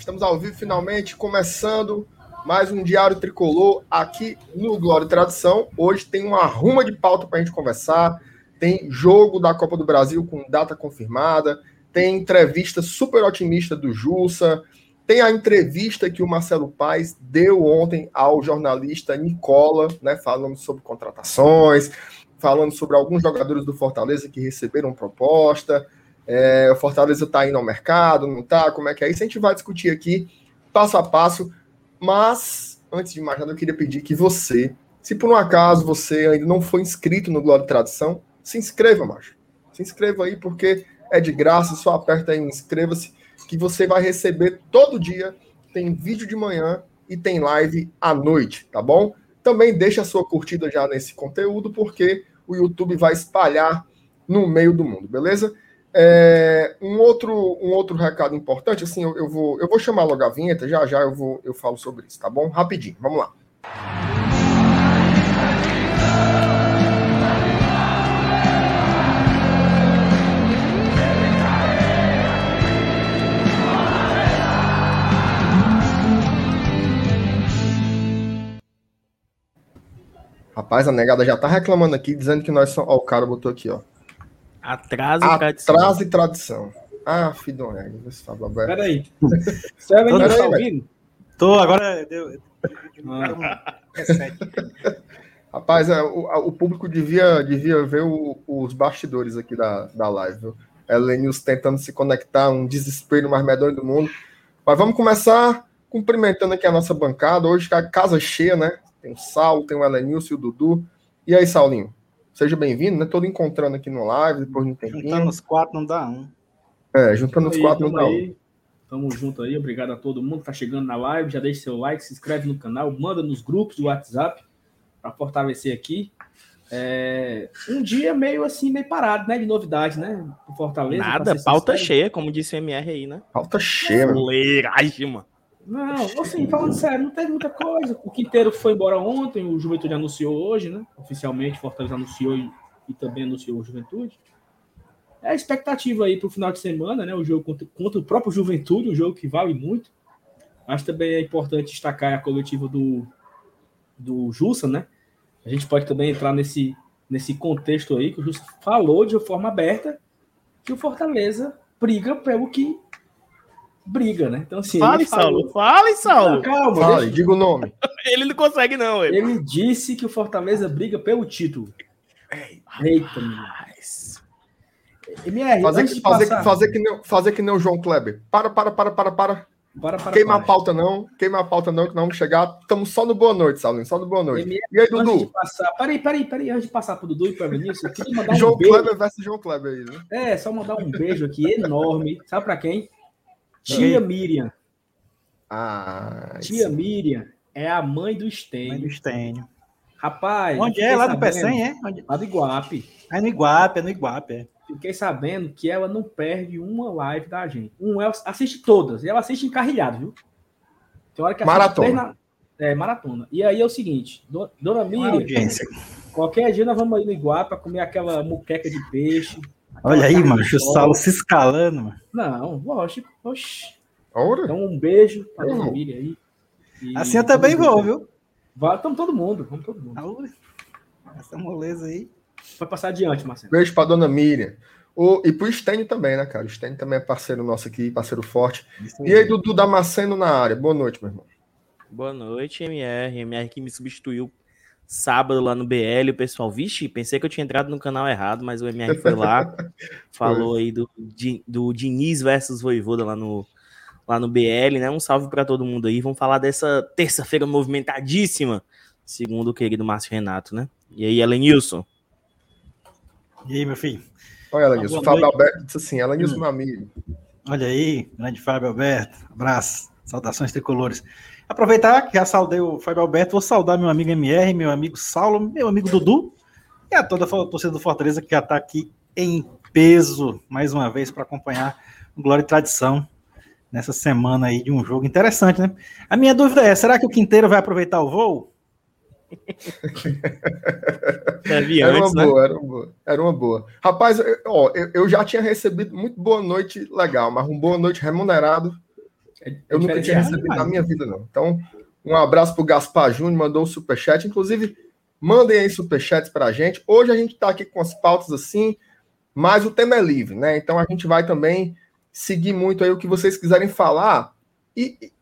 Estamos ao vivo finalmente, começando mais um Diário Tricolor aqui no Glória e Tradição. Hoje tem uma ruma de pauta para a gente conversar. Tem jogo da Copa do Brasil com data confirmada. Tem entrevista super otimista do Jussa. Tem a entrevista que o Marcelo Paes deu ontem ao jornalista Nicola, né, falando sobre contratações, falando sobre alguns jogadores do Fortaleza que receberam proposta. É, o Fortaleza está indo ao mercado, não está? Como é que é isso? A gente vai discutir aqui passo a passo. Mas, antes de mais nada, eu queria pedir que você, se por um acaso você ainda não foi inscrito no Glória e Tradição, se inscreva, macho. Se inscreva aí, porque é de graça, só aperta aí inscreva-se, que você vai receber todo dia. Tem vídeo de manhã e tem live à noite, tá bom? Também deixa a sua curtida já nesse conteúdo, porque o YouTube vai espalhar no meio do mundo, beleza? É, um, outro, um outro recado importante, assim, eu, eu, vou, eu vou chamar logo a vinheta, já já eu, vou, eu falo sobre isso, tá bom? Rapidinho, vamos lá. Rapaz, a negada já tá reclamando aqui, dizendo que nós somos. Ó, o cara botou aqui, ó. Atraso e tradição. Atraso e tradição. Ah, Fidoneg, você fala agora. Peraí. Você ainda está ouvindo? Tô, agora deu. Ah. Rapaz, é, o, o, público devia, devia ver o, os bastidores aqui da, da live. Viu? Elenius tentando se conectar, um desespero mais medonho do mundo. Mas vamos começar cumprimentando aqui a nossa bancada. Hoje a casa cheia, né? Tem o Saulo, tem o Elenilson e o Dudu. E aí, Saulinho? Seja bem-vindo, né? Todo encontrando aqui no live, depois de um tempinho. Juntando os quatro não dá um. É, juntando os quatro não dá um. Tamo junto aí, obrigado a todo mundo que tá chegando na live. Já deixa seu like, se inscreve no canal, manda nos grupos do WhatsApp para fortalecer aqui. É, um dia meio assim, meio parado, né? De novidade, né? Fortaleza. Nada, pauta cheia, como disse o MR aí, né? Pauta cheia, mano. mano. Não, assim, falando sério, não teve muita coisa. O Quinteiro foi embora ontem, o Juventude anunciou hoje, né? Oficialmente, Fortaleza anunciou e, e também anunciou o Juventude. É a expectativa aí para o final de semana, né? O jogo contra, contra, o próprio Juventude, um jogo que vale muito. Acho também é importante destacar a coletiva do, do Jussa, né? A gente pode também entrar nesse, nesse contexto aí que o Jussa falou de forma aberta que o Fortaleza briga pelo que briga, né? Então, assim. Fale, Saulo. Fale, Saulo. Não, calma, Fale, deixa... diga o nome. ele não consegue, não. Ele. ele disse que o Fortaleza briga pelo título. Eita, mas... MR, fazer, que, fazer, passar... fazer, que nem, fazer que nem o João Kleber. Para, para, para, para, para. Para, para, queima para. a pauta, não. Queima a pauta, não, que nós vamos chegar. Estamos só no boa noite, Saulinho. Só no boa noite. MR, e aí, Dudu? Passar... Peraí, peraí, peraí. Antes de passar para o Dudu e para o Vinícius, eu queria mandar um João beijo. Kleber versus João Kleber aí, né? É, só mandar um beijo aqui enorme. Sabe para quem? Tia Miriam. Ah, Tia sim. Miriam é a mãe do Estênio. Mãe do Estênio. Rapaz. Onde é? Lá do Pecém, é? Onde... Lá do Iguape. É no Iguape, é no Iguape, é. Fiquei sabendo que ela não perde uma live da gente. Um, ela assiste todas. E ela assiste encarrilhado, viu? Tem hora que maratona. Na... É, maratona. E aí é o seguinte, dona Miriam, qualquer dia nós vamos aí no Iguape para comer aquela muqueca de peixe, Olha aí, mano, o Saulo se escalando, mano. Não, lógico. Oxi. Então, um beijo para a família aí. E assim eu também vou, viu? Vamos todo mundo, vamos todo mundo. Essa moleza aí. Vai passar adiante, Marcelo. Beijo para dona Miriam. O, e pro Stênio também, né, cara? O Stênio também é parceiro nosso aqui, parceiro forte. E aí, Dudu Damasceno na área. Boa noite, meu irmão. Boa noite, MR. MR que me substituiu sábado lá no BL, o pessoal, vixe, pensei que eu tinha entrado no canal errado, mas o MR foi lá, falou aí do, do Diniz versus Voivoda lá no, lá no BL, né? Um salve para todo mundo aí. Vamos falar dessa terça-feira movimentadíssima, segundo o querido Márcio Renato, né? E aí, Elenilson? E aí, meu filho? Olha, Elenilson, o Fábio Alberto disse assim, Elenilson, hum. meu amigo. Olha aí, grande Fábio Alberto, abraço, saudações tricolores. Aproveitar que já saudei o Fábio Alberto, vou saudar meu amigo MR, meu amigo Saulo, meu amigo Dudu e a toda a torcida do Fortaleza que já está aqui em peso mais uma vez para acompanhar o Glória e Tradição nessa semana aí de um jogo interessante, né? A minha dúvida é: será que o Quinteiro vai aproveitar o voo? era uma né? boa, era uma boa, era uma boa. Rapaz, eu, ó, eu, eu já tinha recebido muito boa noite legal, mas um boa noite remunerado É eu nunca tinha recebido na minha vida, não. Então, um abraço pro Gaspar Júnior, mandou um superchat. Inclusive, mandem aí superchats pra gente. Hoje a gente tá aqui com as pautas assim, mas o tema é livre, né? Então a gente vai também seguir muito aí o que vocês quiserem falar. E, e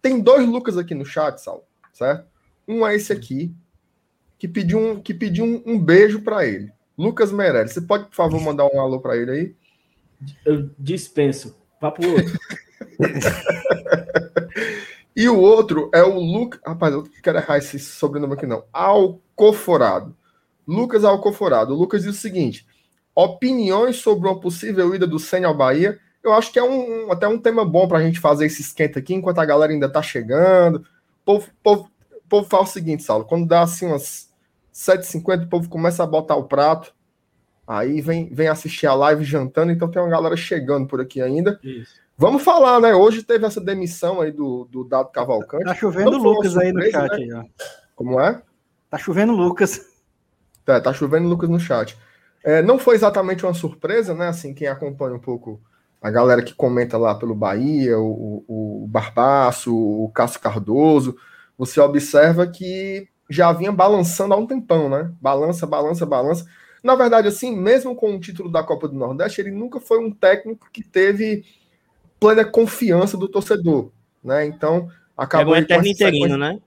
tem dois Lucas aqui no chat, Sal, certo? Um é esse aqui, que pediu um, que pediu um, um beijo para ele. Lucas Meirelles, você pode, por favor, mandar um alô para ele aí? Eu dispenso. Vá pro outro. e o outro é o Lucas. Rapaz, eu quero errar esse sobrenome aqui, não. Alcoforado. Lucas Alcoforado. O Lucas diz o seguinte: opiniões sobre uma possível ida do Senna ao Bahia. Eu acho que é um, até um tema bom para a gente fazer esse esquenta aqui, enquanto a galera ainda está chegando. O povo, povo, povo fala o seguinte, Saulo, quando dá assim umas 7h50, o povo começa a botar o prato, aí vem, vem assistir a live jantando, então tem uma galera chegando por aqui ainda. Isso. Vamos falar, né? Hoje teve essa demissão aí do, do Dado Cavalcante. Tá chovendo então, Lucas surpresa, aí no chat. Né? Aí, Como é? Tá chovendo Lucas. Tá, tá chovendo Lucas no chat. É, não foi exatamente uma surpresa, né? Assim, quem acompanha um pouco a galera que comenta lá pelo Bahia, o, o Barbaço, o Cássio Cardoso, você observa que já vinha balançando há um tempão, né? Balança, balança, balança. Na verdade, assim, mesmo com o título da Copa do Nordeste, ele nunca foi um técnico que teve plena confiança do torcedor, né? Então, acabou... É um eterno interino, né?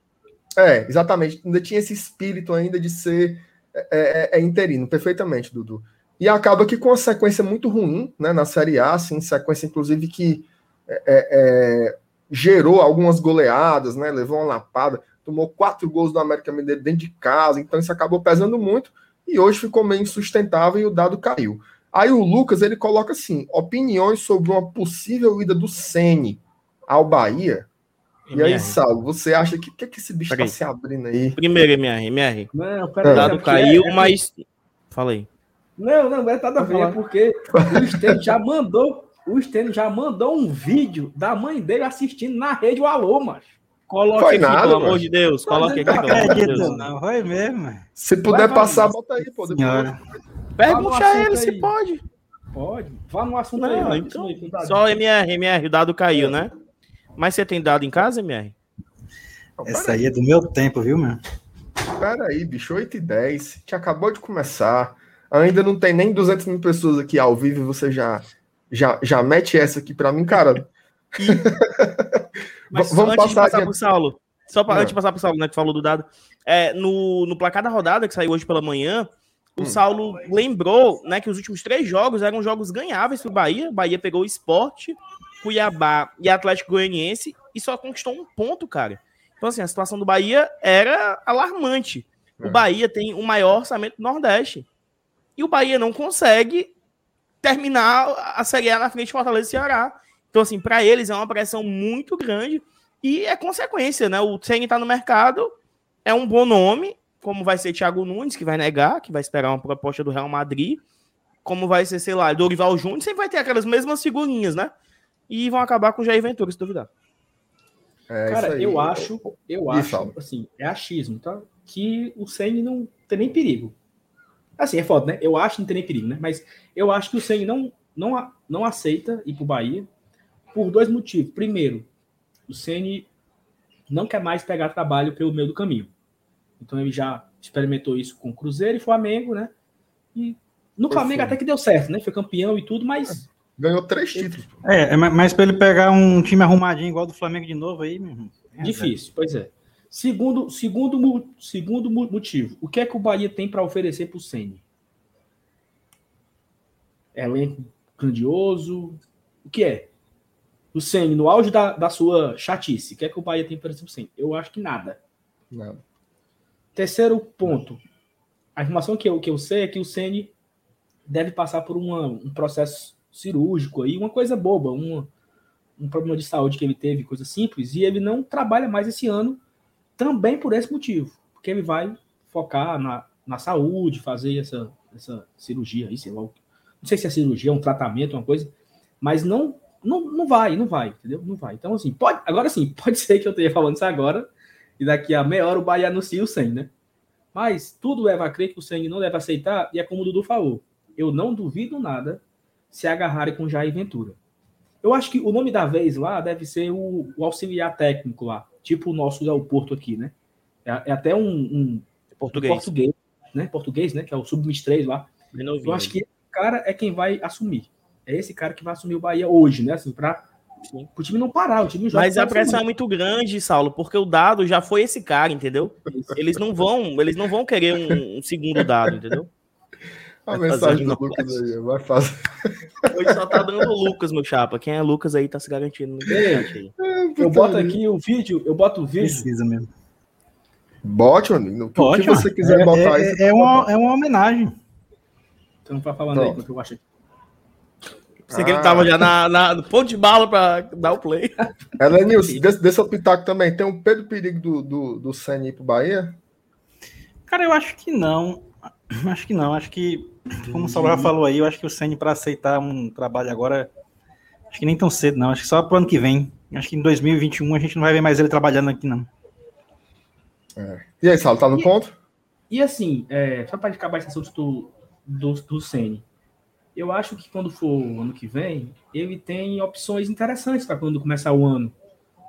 É, exatamente. Ainda tinha esse espírito ainda de ser é, é, é, interino, perfeitamente, Dudu. E acaba que com uma sequência muito ruim, né, na Série A, assim, sequência inclusive que é, é, é gerou algumas goleadas, né, levou uma lapada, tomou quatro gols do América Mineiro dentro de casa, então isso acabou pesando muito e hoje ficou meio insustentável e o dado caiu. Aí o Lucas ele coloca assim: opiniões sobre uma possível ida do Sene ao Bahia e aí, Saulo, você acha que que, que esse bicho tá se abrindo aí? Primeiro, MR, MR. Não, pera Dado caiu, é, é, mas. Fala aí. Não, não, é nada a ver, é porque o Stênio já mandou. O Stênio já mandou um vídeo da mãe dele assistindo na rede o Alô, mas. Coloque foi aqui, nada, pelo amor de Deus. Coloque aqui, pelo amor de Deus. Não, foi mesmo. Se puder vai, passar, vai, bota aí, pô. Pergunta a ele se pode. Pode. Vá no assunto não, aí. Então, só MR, MR, o dado caiu, né? Mas você tem dado em casa, MR? Essa aí é do meu tempo, viu, meu? Pera aí, bicho, 8 e 10. Que acabou de começar. Ainda não tem nem 200 mil pessoas aqui ao vivo e você já, já, já mete essa aqui pra mim, cara. Mas Vamos antes passar, de passar pro Saulo, só pra, antes de passar pro Saulo, né, que falou do dado, é, no, no placar da rodada, que saiu hoje pela manhã, o hum. Saulo lembrou né, que os últimos três jogos eram jogos ganháveis pro Bahia. O Bahia pegou o esporte, Cuiabá e Atlético Goianiense e só conquistou um ponto, cara. Então, assim, a situação do Bahia era alarmante. O é. Bahia tem o maior orçamento do Nordeste. E o Bahia não consegue terminar a Série A na frente de Fortaleza e Ceará. Então, assim, para eles é uma pressão muito grande e é consequência, né? O Ceni tá no mercado, é um bom nome, como vai ser Thiago Nunes, que vai negar, que vai esperar uma proposta do Real Madrid, como vai ser, sei lá, Dorival Júnior, sempre vai ter aquelas mesmas figurinhas, né? e vão acabar com o Jair Ventura, se duvidar. É, Cara, eu acho, eu acho, assim, é achismo, tá? Que o Senna não tem nem perigo. Assim, é foda, né? Eu acho que não tem nem perigo, né? Mas eu acho que o Senna não, não, não aceita ir pro Bahia por dois motivos. Primeiro, o Senna não quer mais pegar trabalho pelo meio do caminho. Então ele já experimentou isso com Cruzeiro e Flamengo, né? E no Flamengo até que deu certo, né? Foi campeão e tudo, mas Ganhou três títulos. É, é mas para ele pegar um time arrumadinho igual do Flamengo de novo aí, é difícil, pois é. Segundo, segundo, segundo motivo, o que é que o Bahia tem para oferecer para o Ceni? Elenco grandioso, o que é? O Ceni no auge da, da sua chatice, o que é que o Bahia tem para oferecer para o Ceni? Eu acho que nada. Nada. Terceiro ponto, a informação que eu, que eu sei é que o Ceni deve passar por uma, um processo cirúrgico aí, uma coisa boba, um, um problema de saúde que ele teve, coisa simples, e ele não trabalha mais esse ano também por esse motivo, porque ele vai focar na, na saúde, fazer essa, essa cirurgia aí, sei lá, não sei se é cirurgia, é um tratamento, uma coisa, mas não não, não vai, não vai, entendeu? Não vai. Então, assim, pode, agora sim, pode ser que eu esteja falando isso agora, e daqui a meia hora o Bahia anuncia o 100, né? Mas tudo leva a crer que o sangue não deve aceitar, e é como o Dudu falou, eu não duvido nada se agarrarem com Jair Ventura. Eu acho que o nome da vez lá deve ser o, o auxiliar técnico lá, tipo o nosso Léo Porto aqui, né? É, é até um, um português. Um português, né? Português, né? Que é o Sub-23 lá. Eu acho que esse cara é quem vai assumir. É esse cara que vai assumir o Bahia hoje, né? Assim, pra, o time não parar, o time joga. Mas a pressão é muito grande, Saulo, porque o dado já foi esse cara, entendeu? Eles não vão, eles não vão querer um, um segundo dado, entendeu? A vai mensagem do Lucas aí, vai fazer. Hoje só tá dando o Lucas, meu chapa. Quem é Lucas aí tá se garantindo. Ei, eu boto aqui o vídeo, eu boto o vídeo. Precisa mesmo. Bote, mano. O que, Bote, que você quiser é, botar é, aí. É, uma, é uma homenagem. Então vai falando Pronto. aí quanto eu acho aqui. Você ah. que ele tava já na, na, no ponto de bala para dar o play. Elenilson, desse, desse pitaco também, tem um Pedro Perigo do, do, do Senna pro Bahia? Cara, eu acho que não. Acho que não. Acho que, como o Salvador falou aí, eu acho que o Senna para aceitar um trabalho agora, acho que nem tão cedo, não. Acho que só pro ano que vem. Acho que em 2021 a gente não vai ver mais ele trabalhando aqui, não. É. E aí, Salo, tá no e, ponto? E assim, é, só para acabar esse assunto do, do, do Senna, eu acho que quando for ano que vem, ele tem opções interessantes para quando começar o ano.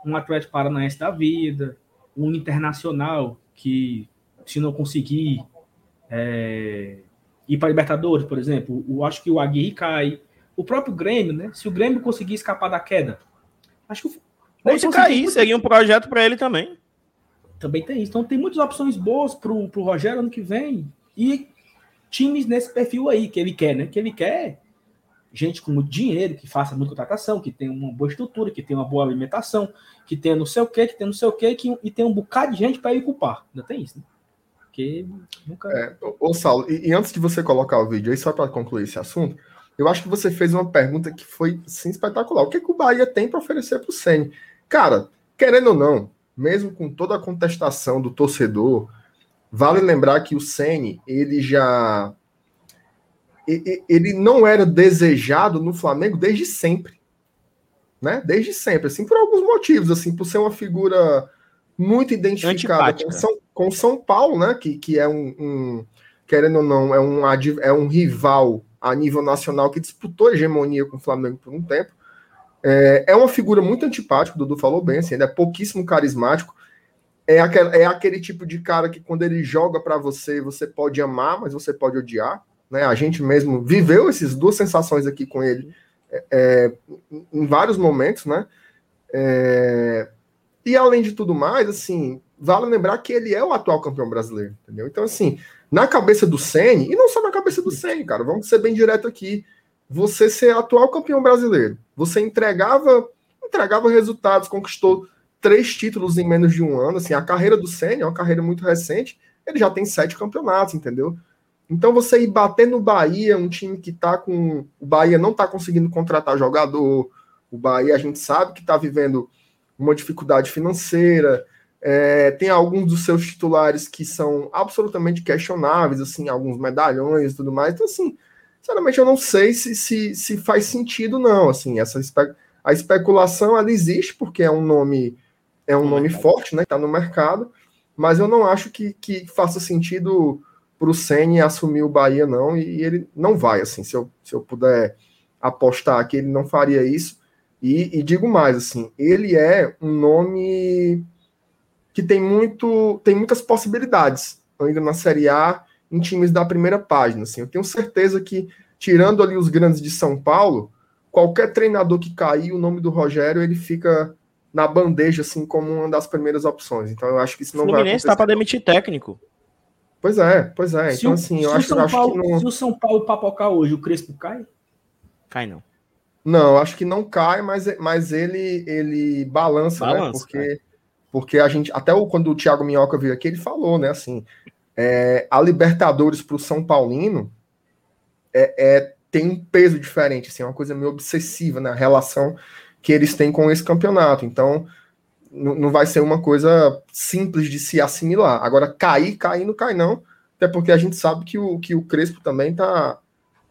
Um Atlético Paranaense da vida, um Internacional que, se não conseguir é, ir para Libertadores, por exemplo, eu acho que o Aguirre cai. O próprio Grêmio, né? Se o Grêmio conseguir escapar da queda, acho que. Ou se cair, seria um projeto para ele também. Também tem isso. Então tem muitas opções boas para o Rogério ano que vem. E times nesse perfil aí que ele quer, né? Que ele quer gente com muito dinheiro, que faça muita contratação, que tenha uma boa estrutura, que tenha uma boa alimentação, que tenha não sei o quê, que tenha não sei o quê, que, e tem um bocado de gente para ir culpar. Ainda tem isso, né? Porque nunca. É, ô, Saulo, e, e, antes de você colocar o vídeo aí, só para concluir esse assunto, eu acho que você fez uma pergunta que foi sim espetacular. O que, que o Bahia tem para oferecer para o Sene? Cara, querendo ou não, mesmo com toda a contestação do torcedor, Vale lembrar que o Ceni ele já ele não era desejado no Flamengo desde sempre, né? Desde sempre, assim, por alguns motivos, assim, por ser uma figura muito identificada com São, com São Paulo, né? Que, que é um, um, querendo ou não, é um, é um rival a nível nacional que disputou a hegemonia com o Flamengo por um tempo. É, é uma figura muito antipática, o Dudu falou bem, assim, ele é pouquíssimo carismático é aquele, é aquele tipo de cara que quando ele joga para você, você pode amar, mas você pode odiar. Né? A gente mesmo viveu essas duas sensações aqui com ele é, é, em vários momentos, né? É, e além de tudo mais, assim, vale lembrar que ele é o atual campeão brasileiro, entendeu? Então, assim, na cabeça do Ceni e não só na cabeça do Ceni, cara, vamos ser bem direto aqui. Você ser atual campeão brasileiro, você entregava, entregava resultados, conquistou três títulos em menos de um ano. Assim, a carreira do Senna é uma carreira muito recente. Ele já tem sete campeonatos, entendeu? Então você ir bater no Bahia, um time que tá com. O Bahia não tá conseguindo contratar jogador. O Bahia a gente sabe que tá vivendo uma dificuldade financeira. É, tem alguns dos seus titulares que são absolutamente questionáveis, assim, alguns medalhões e tudo mais. Então, assim, sinceramente, eu não sei se, se, se faz sentido, não. Assim, essa espe a especulação ela existe porque é um nome é um nome mercado. forte, né? Está no mercado, mas eu não acho que, que faça sentido para o Ceni assumir o Bahia, não, e ele não vai, assim, se eu, se eu puder apostar que ele não faria isso. E, e, digo mais, assim, ele é um nome que tem muito, tem muitas possibilidades ainda na Série A em times da primeira página. Assim, eu tenho certeza que, tirando ali os grandes de São Paulo, qualquer treinador que cair, o nome do Rogério, ele fica na bandeja, assim, como uma das primeiras opções. Então eu acho que isso não Fluminense vai acontecer. tá para demitir técnico. Pois é, pois é. Se então, o, assim, eu acho, acho Paulo, que não... Se o São Paulo papocar hoje, o Crespo cai? Cai não. Não, acho que não cai, mas, mas ele, ele balança, né? balança né? Porque, é. porque a gente, até o, quando o Thiago Minhoca veio aqui, ele falou, né? Assim, é, a Libertadores para o São Paulino é, é, tem um peso diferente, assim, é uma coisa meio obsessiva na né? relação que eles têm com esse campeonato. Então, não vai ser uma coisa simples de se assimilar. Agora, cair, cair não cai, não. Até porque a gente sabe que o, que o Crespo também está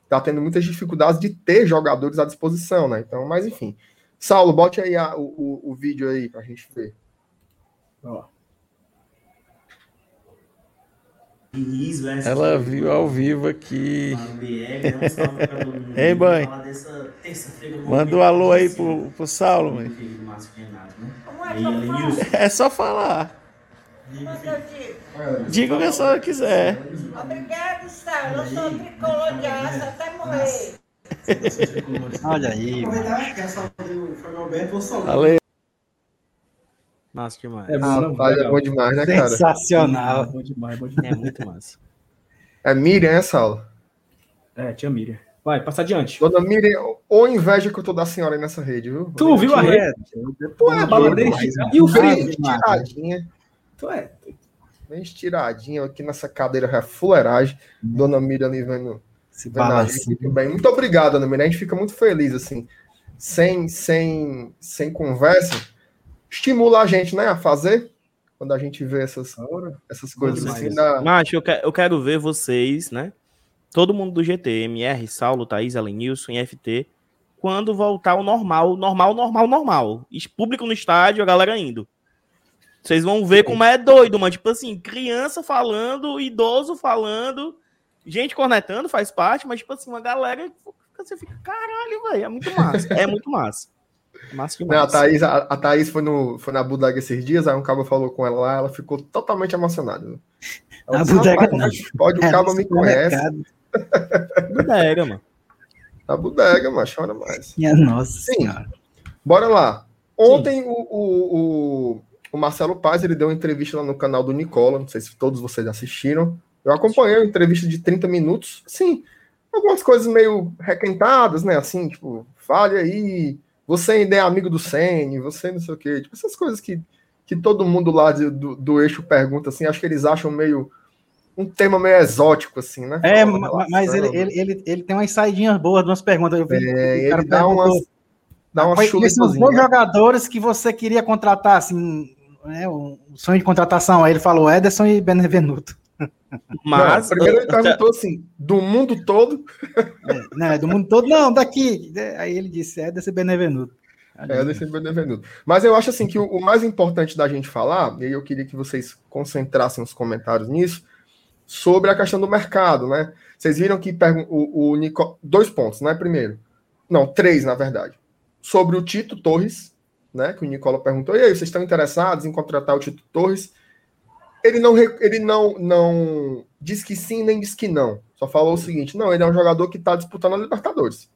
tá tendo muitas dificuldades de ter jogadores à disposição, né? Então, mas enfim. Saulo, bote aí a, o, o vídeo aí para a gente ver. Ó. Diniz versus Ela viu ao vivo aqui. né? Mundo. Ei, mãe. Manda um alô aí pro, pro Saulo, mãe. Né? É É só falar. diga, o que a senhora quiser. Obrigado, Sal. Eu sou tricolor de aço até morrer. Olha aí, mano. Aproveitar que a saudade do Fábio Alberto, vou saudar. Valeu. Massa demais. É não? Rapaz, é bom demais, né, cara? Sensacional. Bom demais, bom demais. É muito massa. É Miriam essa aula. É, tia Miriam. Vai, passa adiante. Dona Miriam, ou inveja que eu tô da senhora aí nessa rede, viu? Tu viu a rede? Tu é Bala doido dele? demais, né? E o Bem frio? estiradinha, Tu é. bem estiradinha aqui nessa cadeira é fuleiragem. Dona Miriam ali vendo, Se vendo gente balança. muito bem. Muito obrigado, Dona Miriam. A gente fica muito feliz, assim. Sem, sem, sem conversa, estimula a gente, né, a fazer. Quando a gente vê essas, essas coisas assim, dá, Macho, eu, que- eu quero ver vocês, né? Todo mundo do GT, MR, Saulo, Thaís, Alenilson FT, quando voltar ao normal, normal, normal, normal. Público no estádio, a galera indo. Vocês vão ver como é doido, mano. Tipo assim, criança falando, idoso falando, gente cornetando, faz parte, mas tipo assim, uma galera que você fica, caralho, velho, é muito massa. É muito massa. É massa Né, a. Thaís, a, a Thaís foi, no, foi na bodega esses dias, aí um cabo falou com ela lá, ela ficou totalmente emocionada. Na disse, bodega "Rapaz, não. Pode, o É, cabo me conhece. Bodega, mano. Na bodega, mas chora mais. Minha nossa Sim. senhora. Bora lá. Ontem o, o, o, o Marcelo Paz ele deu uma entrevista lá no canal do Nicola. Não sei se todos vocês assistiram. Eu acompanhei a entrevista de 30 minutos. Sim, algumas coisas meio requentadas, né? Assim, tipo, fale aí. Você ainda é amigo do Sene, você não sei o quê. Tipo, essas coisas que, que todo mundo lá de- do, do eixo pergunta, assim. Acho que eles acham meio. Um tema meio exótico, assim, né? É, relação. mas ele, ele, ele, ele tem umas saidinhas boas, umas perguntas. Eu vi, É, o ele dá umas. Dá uma chuletazinha. dois jogadores que você queria contratar, assim, né, um sonho de contratação. Aí ele falou Ederson e Benevenuto. Mas. Não, primeiro ele perguntou assim, do mundo todo, É, né, do mundo todo, não, daqui. Aí ele disse Ederson e Benevenuto. é, desse Benevenuto. Mas eu acho assim que o, o mais importante da gente falar, e aí eu queria que vocês concentrassem os comentários nisso, sobre a questão do mercado, né? Vocês viram que pergun- o, o Nico... dois pontos, né? Primeiro, não, três, na verdade. Sobre o Tito Torres, né? Que o Nicola perguntou, e aí, vocês estão interessados em contratar o Tito Torres? Ele não, ele não, não diz que sim, nem diz que não. Só falou o seguinte: não, ele é um jogador que está disputando a Libertadores.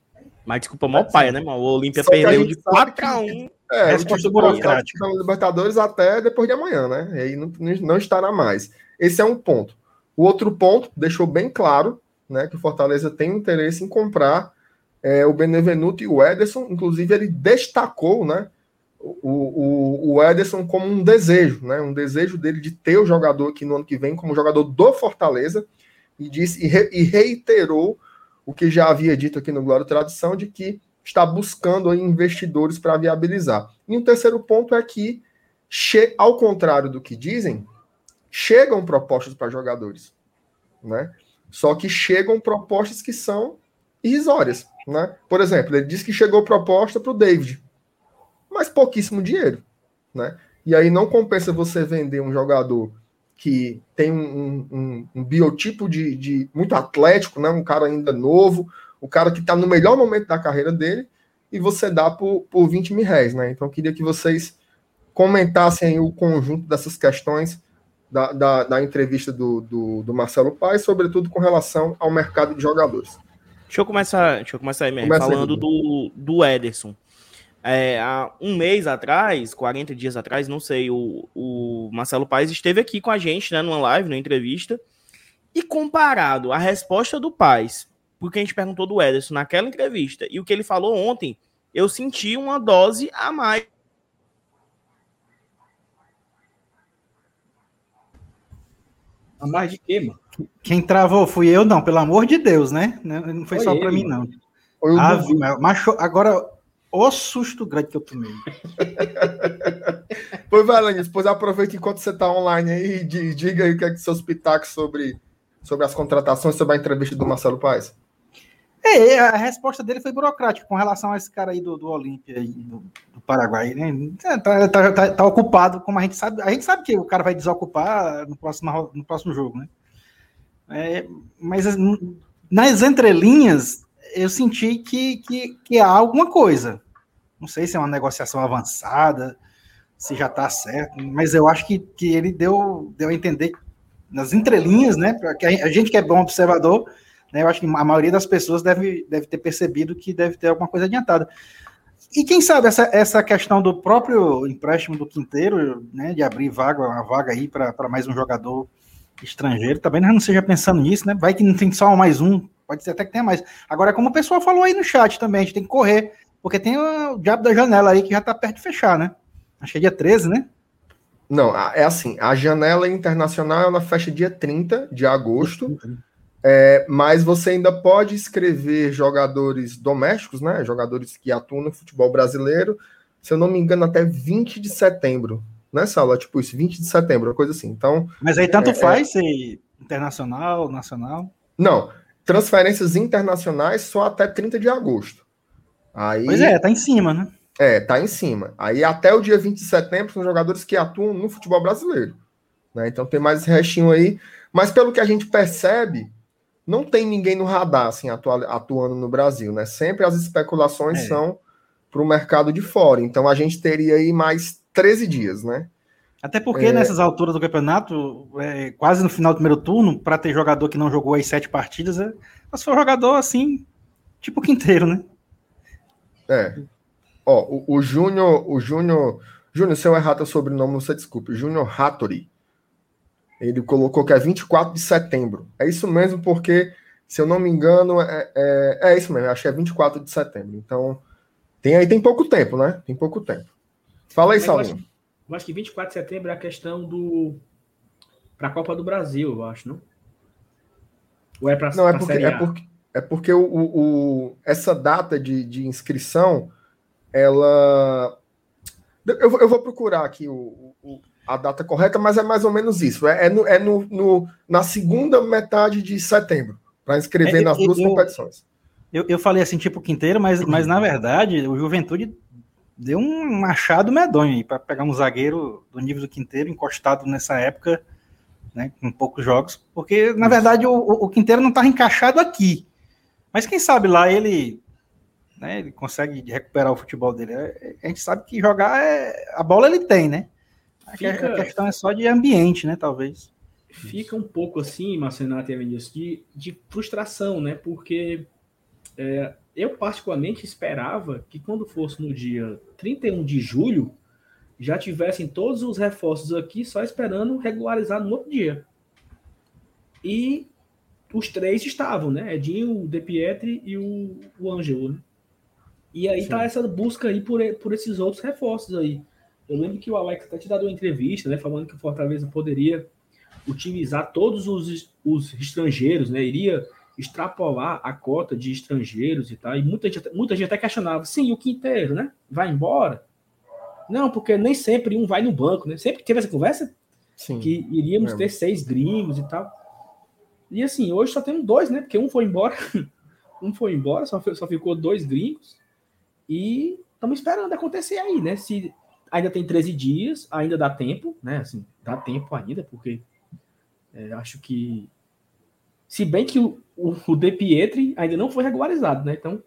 Mas desculpa, mó paia, né, mano? O Olímpia perdeu de sabe 4x1. É, Resposta burocrática. na Libertadores até depois de amanhã, né? E aí não, não estará mais. Esse é um ponto. O outro ponto deixou bem claro, né, que o Fortaleza tem interesse em comprar é, o Benevenuto e o Ederson. Inclusive ele destacou, né, o, o, o Ederson como um desejo, né, um desejo dele de ter o jogador aqui no ano que vem como jogador do Fortaleza e disse e, re- e reiterou o que já havia dito aqui no Glória Tradição de que está buscando investidores para viabilizar. E um terceiro ponto é que, che- ao contrário do que dizem, chegam propostas para jogadores, né? Só que chegam propostas que são irrisórias, né? Por exemplo, ele disse que chegou proposta para o David, mas pouquíssimo dinheiro, né? E aí não compensa você vender um jogador que tem um, um- um biotipo de, de muito atlético, né? Um cara ainda novo, o cara que está no melhor momento da carreira dele, e você dá por, por 20 mil reais, né? Então eu queria que vocês comentassem aí o conjunto dessas questões da, da, da entrevista do, do, do Marcelo Paes, sobretudo com relação ao mercado de jogadores. Deixa eu começar, deixa eu começar aí mesmo, Começa aí, falando Dudu. do, do Ederson. É, há um mês atrás, 40 dias atrás, não sei, o, o Marcelo Paes esteve aqui com a gente, né, numa live, numa entrevista, e comparado a resposta do Paes, porque a gente perguntou do Ederson naquela entrevista, e o que ele falou ontem, eu senti uma dose a mais. A mais de quê, mano? Quem travou fui eu, não, pelo amor de Deus, né? Não, foi, Foi só para mim, não. Foi o Ah, mas agora, o susto grande que eu tomei. Pois vai, Lanis, depois aproveita enquanto você está online aí e di- diga aí o que é que seus pitacos sobre, sobre as contratações, sobre a entrevista do Marcelo Paes. É, a resposta dele foi burocrática com relação a esse cara aí do, do Olímpia aí, do, do Paraguai, né? É, Tá, tá- tá- tá ocupado, como a gente sabe. A gente sabe que o cara vai desocupar no próximo, no próximo jogo, né? É, mas as- nas entrelinhas, eu senti que, que, que há alguma coisa. Não sei se é uma negociação avançada, se já está certo, mas eu acho que, que ele deu, deu a entender nas entrelinhas, né? Porque a gente que é bom observador, né, eu acho que a maioria das pessoas deve, deve ter percebido que deve ter alguma coisa adiantada. E quem sabe essa, essa questão do próprio empréstimo do Quinteiro, né, de abrir vaga, uma vaga aí para mais um jogador estrangeiro, também não seja pensando nisso, né? Vai que não tem só mais um, pode ser até que tenha mais. Agora, como o pessoal falou aí no chat também, a gente tem que correr, porque tem o diabo da janela aí que já tá perto de fechar, né? Acho que é dia 13, né? Não, é assim, a janela internacional ela fecha dia 30 de agosto, é, mas você ainda pode escrever jogadores domésticos, né? Jogadores que atuam no futebol brasileiro, se eu não me engano, até 20 de setembro, né, Sala? Tipo isso, 20 de setembro, uma coisa assim. Então, Mas aí tanto É, faz ser internacional, nacional. não, transferências internacionais só até 30 de agosto. Aí, Pois é, tá em cima, né? É, tá em cima. Aí até o dia 20 de setembro são jogadores que atuam no futebol brasileiro. Né? Então tem mais esse restinho aí. Mas pelo que a gente percebe, não tem ninguém no radar assim, atua- atuando no Brasil. Né? Sempre as especulações É. são para o mercado de fora. Então a gente teria aí mais 13 dias, né? Até porque É. nessas alturas do campeonato, é, quase no final do primeiro turno, para ter jogador que não jogou as sete partidas, é, mas foi um jogador assim, tipo Quinteiro, né? É. Ó, o, o Júnior, o Júnior, Júnior, se eu errar teu sobrenome, você desculpe, Júnior Hattori. Ele colocou que é 24 de setembro. É isso mesmo, porque, se eu não me engano, é, é, é isso mesmo, acho que é 24 de setembro. Então, tem aí tem pouco tempo, né? Tem pouco tempo. Fala aí, Mas eu, eu acho que 24 de setembro é a questão do. para a Copa do Brasil, eu acho, não? Ou é para Não, é porque, é porque, é porque o, o- essa data de, de inscrição, ela. Eu, vou- eu vou procurar aqui o, o- a data correta, mas é mais ou menos isso. É, é no, é no- no- na segunda metade de setembro, para inscrever É, nas eu- duas eu- competições. Eu, eu falei assim, tipo Quinteiro, mas, mas na verdade o Juventude deu um machado medonho aí para pegar um zagueiro do nível do Quinteiro encostado nessa época, né, com poucos jogos, porque na verdade o, o o Quinteiro não estava encaixado aqui. Mas quem sabe lá ele, né, ele consegue recuperar o futebol dele. É, A gente sabe que jogar é a bola ele tem, né? A Fica- A questão é só de ambiente, né, talvez. fica um pouco assim, Marcenato e Avenidus, de, de frustração, né? Porque é, eu particularmente esperava que quando fosse no dia 31 de julho, já tivessem todos os reforços aqui só esperando regularizar no outro dia. E os três estavam, né? Edinho, o De Pietri e o, o Ângelo, né? E aí tá essa busca aí por, por esses outros reforços aí. Eu lembro que o Alex até te dado uma entrevista, né? Falando que o Fortaleza poderia utilizar todos os, os estrangeiros, né? Iria extrapolar a cota de estrangeiros e tal. E muita gente, muita gente até questionava, sim, o Quinteiro, né? Vai embora? Não, porque nem sempre um vai no banco, né? Sempre teve essa conversa Sim. que iríamos lembro. ter seis gringos e tal. E assim, hoje só temos dois, né? Porque um foi embora, um foi embora, só, só ficou dois gringos. E estamos esperando acontecer aí, né? Se ainda tem 13 dias, ainda dá tempo, né? Assim, dá tempo ainda, porque é, acho que. Se bem que o, o, o De Pietri ainda não foi regularizado, né? Então,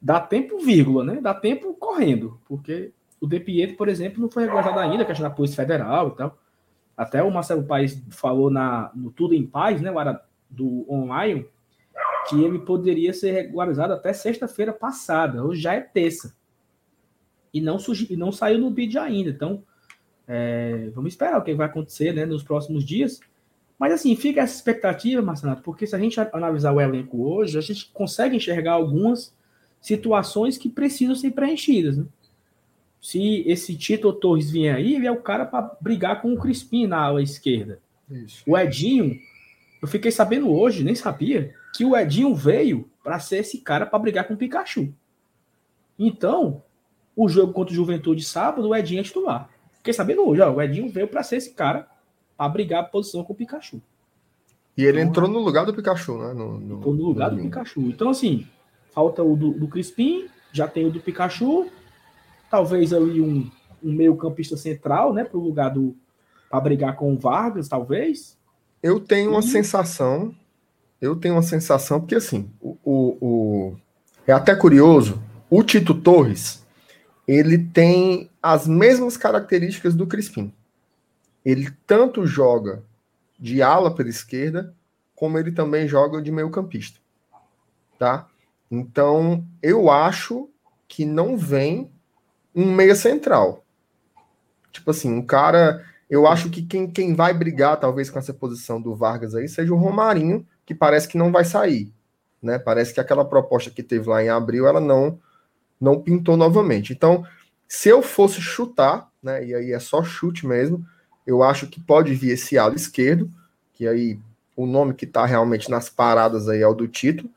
dá tempo, vírgula, né? Dá tempo correndo, porque o De Pietri, por exemplo, não foi regularizado ainda, questão da Polícia Federal e tal. Até o Marcelo Paes falou na, no Tudo em Paz, né? Do online, que ele poderia ser regularizado até sexta-feira passada. Hoje já é terça. E não, surgi, e não saiu no bid ainda. Então, é, vamos esperar o que vai acontecer né, nos próximos dias. Mas assim, fica essa expectativa, Marcenato, porque se a gente analisar o elenco hoje, a gente consegue enxergar algumas situações que precisam ser preenchidas. Né? Se esse Tito Torres vier aí, ele é o cara para brigar com o Crispim na ala esquerda. Isso. O Edinho, eu fiquei sabendo hoje, nem sabia, que o Edinho veio para ser esse cara para brigar com o Pikachu. Então, o jogo contra o Juventude sábado, o Edinho é titular. Fiquei sabendo hoje, ó, o Edinho veio para ser esse cara para brigar a posição com o Pikachu. E ele entrou no lugar do Pikachu, né? No, no, Ficou no lugar do domingo. Pikachu. Então, assim, falta o do, do Crispim, já tem o do Pikachu, talvez ali um, um meio campista central, né, para o lugar do para brigar com o Vargas, talvez. eu tenho uma sensação, eu tenho uma sensação, porque assim, o, o, o- é até curioso, o Tito Torres, ele tem as mesmas características do Crispim. Ele tanto joga de ala pela esquerda, como ele também joga de meio campista, tá? Então, eu acho que não vem um meia central. Tipo assim, um cara. Eu acho que quem, quem vai brigar, talvez, com essa posição do Vargas aí, seja o Romarinho, que parece que não vai sair. Né? Parece que aquela proposta que teve lá em abril, ela não, não pintou novamente. Então, se eu fosse chutar, né? E aí é só chute mesmo, eu acho que pode vir esse ala esquerdo, que aí o nome que tá realmente nas paradas aí é o do Tito.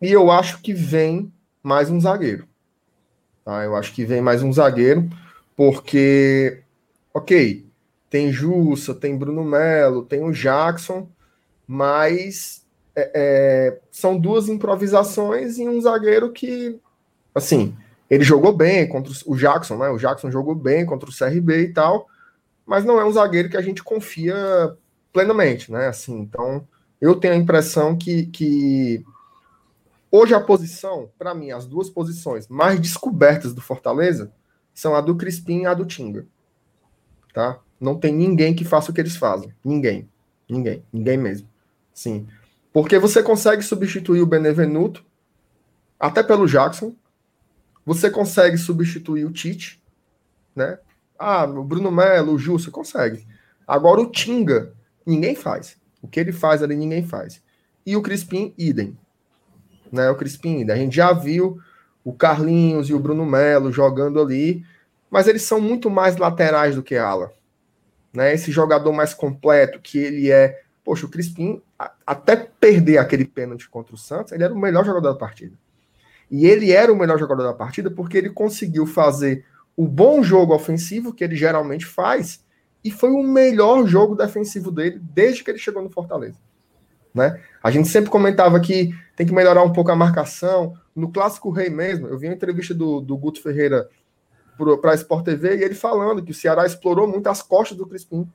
E eu acho que vem mais um zagueiro. Tá? Eu acho que vem mais um zagueiro, porque, ok, tem Jussa, tem Bruno Melo, tem o Jackson, mas é, é, são duas improvisações e um zagueiro que, assim, ele jogou bem contra o Jackson, né? O Jackson jogou bem contra o CRB e tal, mas não é um zagueiro que a gente confia plenamente, né? Assim, então eu tenho a impressão que, que hoje a posição, para mim, as duas posições mais descobertas do Fortaleza são a do Crispim e a do Tinga. Tá? Não tem ninguém que faça o que eles fazem. Ninguém. Ninguém. Ninguém mesmo. Sim. Porque você consegue substituir o Benevenuto até pelo Jackson. Você consegue substituir o Tite, né? Ah, o Bruno Melo, o Ju, você consegue. Agora o Tinga, ninguém faz. O que ele faz ali, ninguém faz. E o Crispim, idem. Né? O Crispim. A gente já viu o Carlinhos e o Bruno Melo jogando ali, mas eles são muito mais laterais do que ala. Né? Esse jogador mais completo, que ele é. Poxa, o Crispim, até perder aquele pênalti contra o Santos, ele era o melhor jogador da partida. E ele era o melhor jogador da partida porque ele conseguiu fazer o bom jogo ofensivo que ele geralmente faz e foi o melhor jogo defensivo dele desde que ele chegou no Fortaleza. Né? A gente sempre comentava que tem que melhorar um pouco a marcação. No Clássico Rei mesmo, eu vi uma entrevista do, do Guto Ferreira para a Sport TV e ele falando que o Ceará explorou muito as costas do Crispim.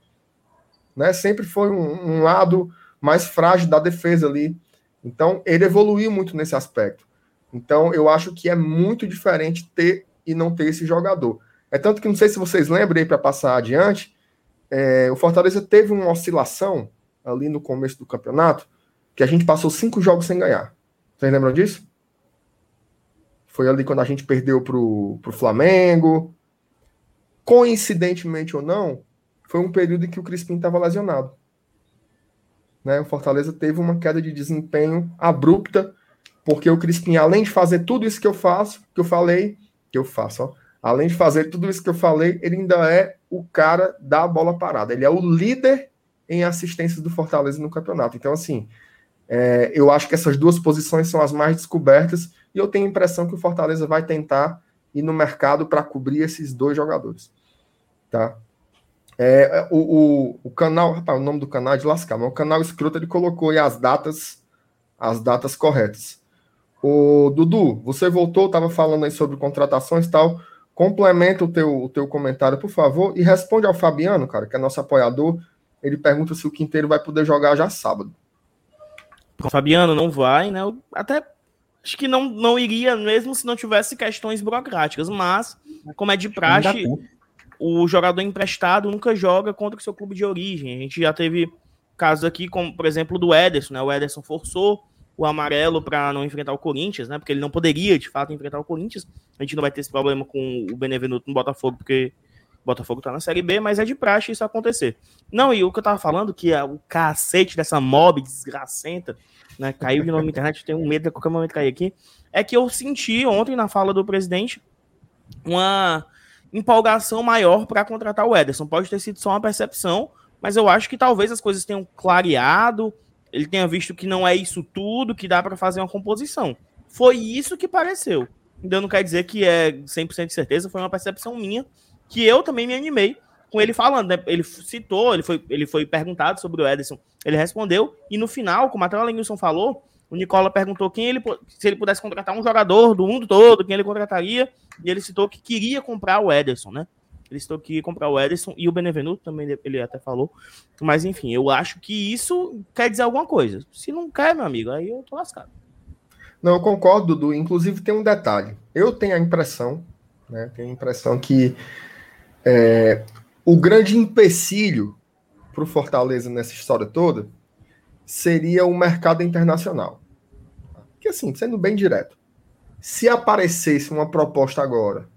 Né? Sempre foi um, um lado mais frágil da defesa ali. Então, ele evoluiu muito nesse aspecto. Então, eu acho que é muito diferente ter e não ter esse jogador. É tanto que não sei se vocês lembram para passar adiante, é, o Fortaleza teve uma oscilação ali no começo do campeonato, que a gente passou cinco jogos sem ganhar. Vocês lembram disso? Foi ali quando a gente perdeu pro, pro Flamengo. Coincidentemente ou não, foi um período em que o Crispim estava lesionado. Né? O Fortaleza teve uma queda de desempenho abrupta, porque o Crispim, além de fazer tudo isso que eu faço, que eu falei, que eu faço, ó, além de fazer tudo isso que eu falei, ele ainda é o cara da bola parada. Ele é o líder em assistências do Fortaleza no campeonato. Então, assim, é, eu acho que essas duas posições são as mais descobertas e eu tenho a impressão que o Fortaleza vai tentar ir no mercado para cobrir esses dois jogadores. Tá? É, o, o, o, canal, rapaz, o nome do canal é de lascar, mas o canal escroto ele colocou aí as datas, as datas corretas. O Dudu, você voltou, estava falando aí sobre contratações e tal. Complementa o teu, o teu comentário, por favor, e responde ao Fabiano, cara, que é nosso apoiador. Ele pergunta se o Quinteiro vai poder jogar já sábado. O Fabiano não vai, né? Eu até acho que não, não iria mesmo se não tivesse questões burocráticas, mas, como é de praxe, o jogador emprestado nunca joga contra o seu clube de origem. A gente já teve casos aqui, como por exemplo do Ederson, né? O Ederson forçou o amarelo para não enfrentar o Corinthians, né? Porque ele não poderia, de fato, enfrentar o Corinthians. A gente não vai ter esse problema com o Benevenuto no Botafogo, porque Botafogo tá na Série B, mas é de praxe isso acontecer. Não, e o que eu tava falando, que é o cacete dessa mob desgracenta, né? Caiu de novo na internet, tenho medo de qualquer momento cair aqui. É que eu senti ontem na fala do presidente uma empolgação maior para contratar o Ederson. Pode ter sido só uma percepção, mas eu acho que talvez as coisas tenham clareado, ele tenha visto que não é isso tudo, que dá para fazer uma composição. Foi isso que pareceu. Então não quer dizer que é 100% de certeza, foi uma percepção minha, que eu também me animei com ele falando, né? Ele citou, ele foi, ele foi perguntado sobre o Ederson, ele respondeu, e no final, como até o Lenilson falou, o Nicola perguntou quem ele, se ele pudesse contratar um jogador do mundo todo, quem ele contrataria, e ele citou que queria comprar o Ederson, né? Ele citou que ia comprar o Ederson e o Benevenuto também, ele até falou. Mas enfim, eu acho que isso quer dizer alguma coisa. Se não quer, meu amigo, aí eu tô lascado. Não, eu concordo, Dudu. Inclusive tem um detalhe. Eu tenho a impressão, né? Tenho a impressão que é, o grande empecilho para o Fortaleza nessa história toda seria o mercado internacional. Que assim, sendo bem direto, se aparecesse uma proposta agora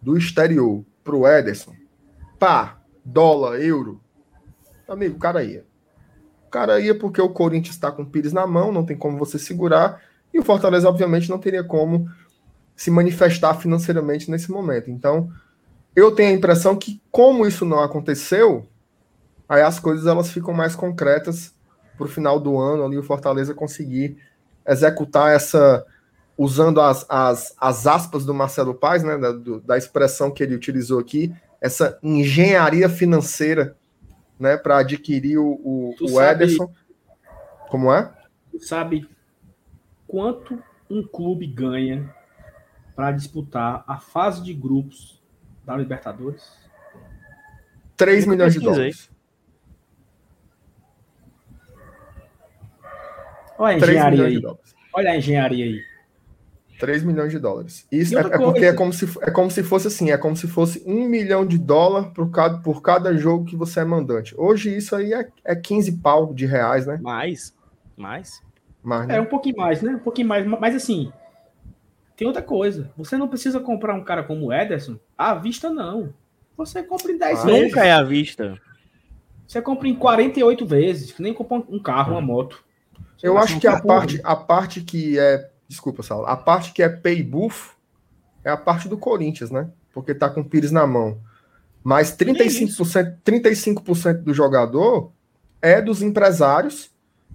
do exterior para o Ederson, pá, dólar, euro, amigo, o cara ia. O cara ia porque o Corinthians está com o Pires na mão, não tem como você segurar, e o Fortaleza, obviamente, não teria como se manifestar financeiramente nesse momento. Então, eu tenho a impressão que, como isso não aconteceu, aí as coisas elas ficam mais concretas para o final do ano, ali o Fortaleza conseguir executar essa, usando as, as, as aspas do Marcelo Paes, né, da, do, da expressão que ele utilizou aqui, essa engenharia financeira né, para adquirir o, o, Tu o sabe- Ederson. Como é? Sabe quanto um clube ganha para disputar a fase de grupos da Libertadores? 3 Nunca milhões de dólares. Olha a 3 engenharia milhões de aí. dólares. Olha a engenharia aí. 3 milhões de dólares. Isso é, é porque é como, se, é como se fosse assim, é como se fosse um milhão de dólar por cada, por cada jogo que você é mandante. Hoje isso aí é, é 15 pau de reais, né? Mais, mais. Mas, né? É um pouquinho mais, né? Um pouquinho mais. Mas assim, tem outra coisa. Você não precisa comprar um cara como o Ederson à vista, não. Você compra em 10 Ah, vezes. Nunca é à vista. Você compra em 48 vezes, que nem compra um carro, uma moto. Você Eu acho que a parte, a parte que é. Desculpa, Sala. A parte que é pay buff é a parte do Corinthians, né? Porque tá com o Pires na mão. Mas 35%, 35% do jogador é dos empresários.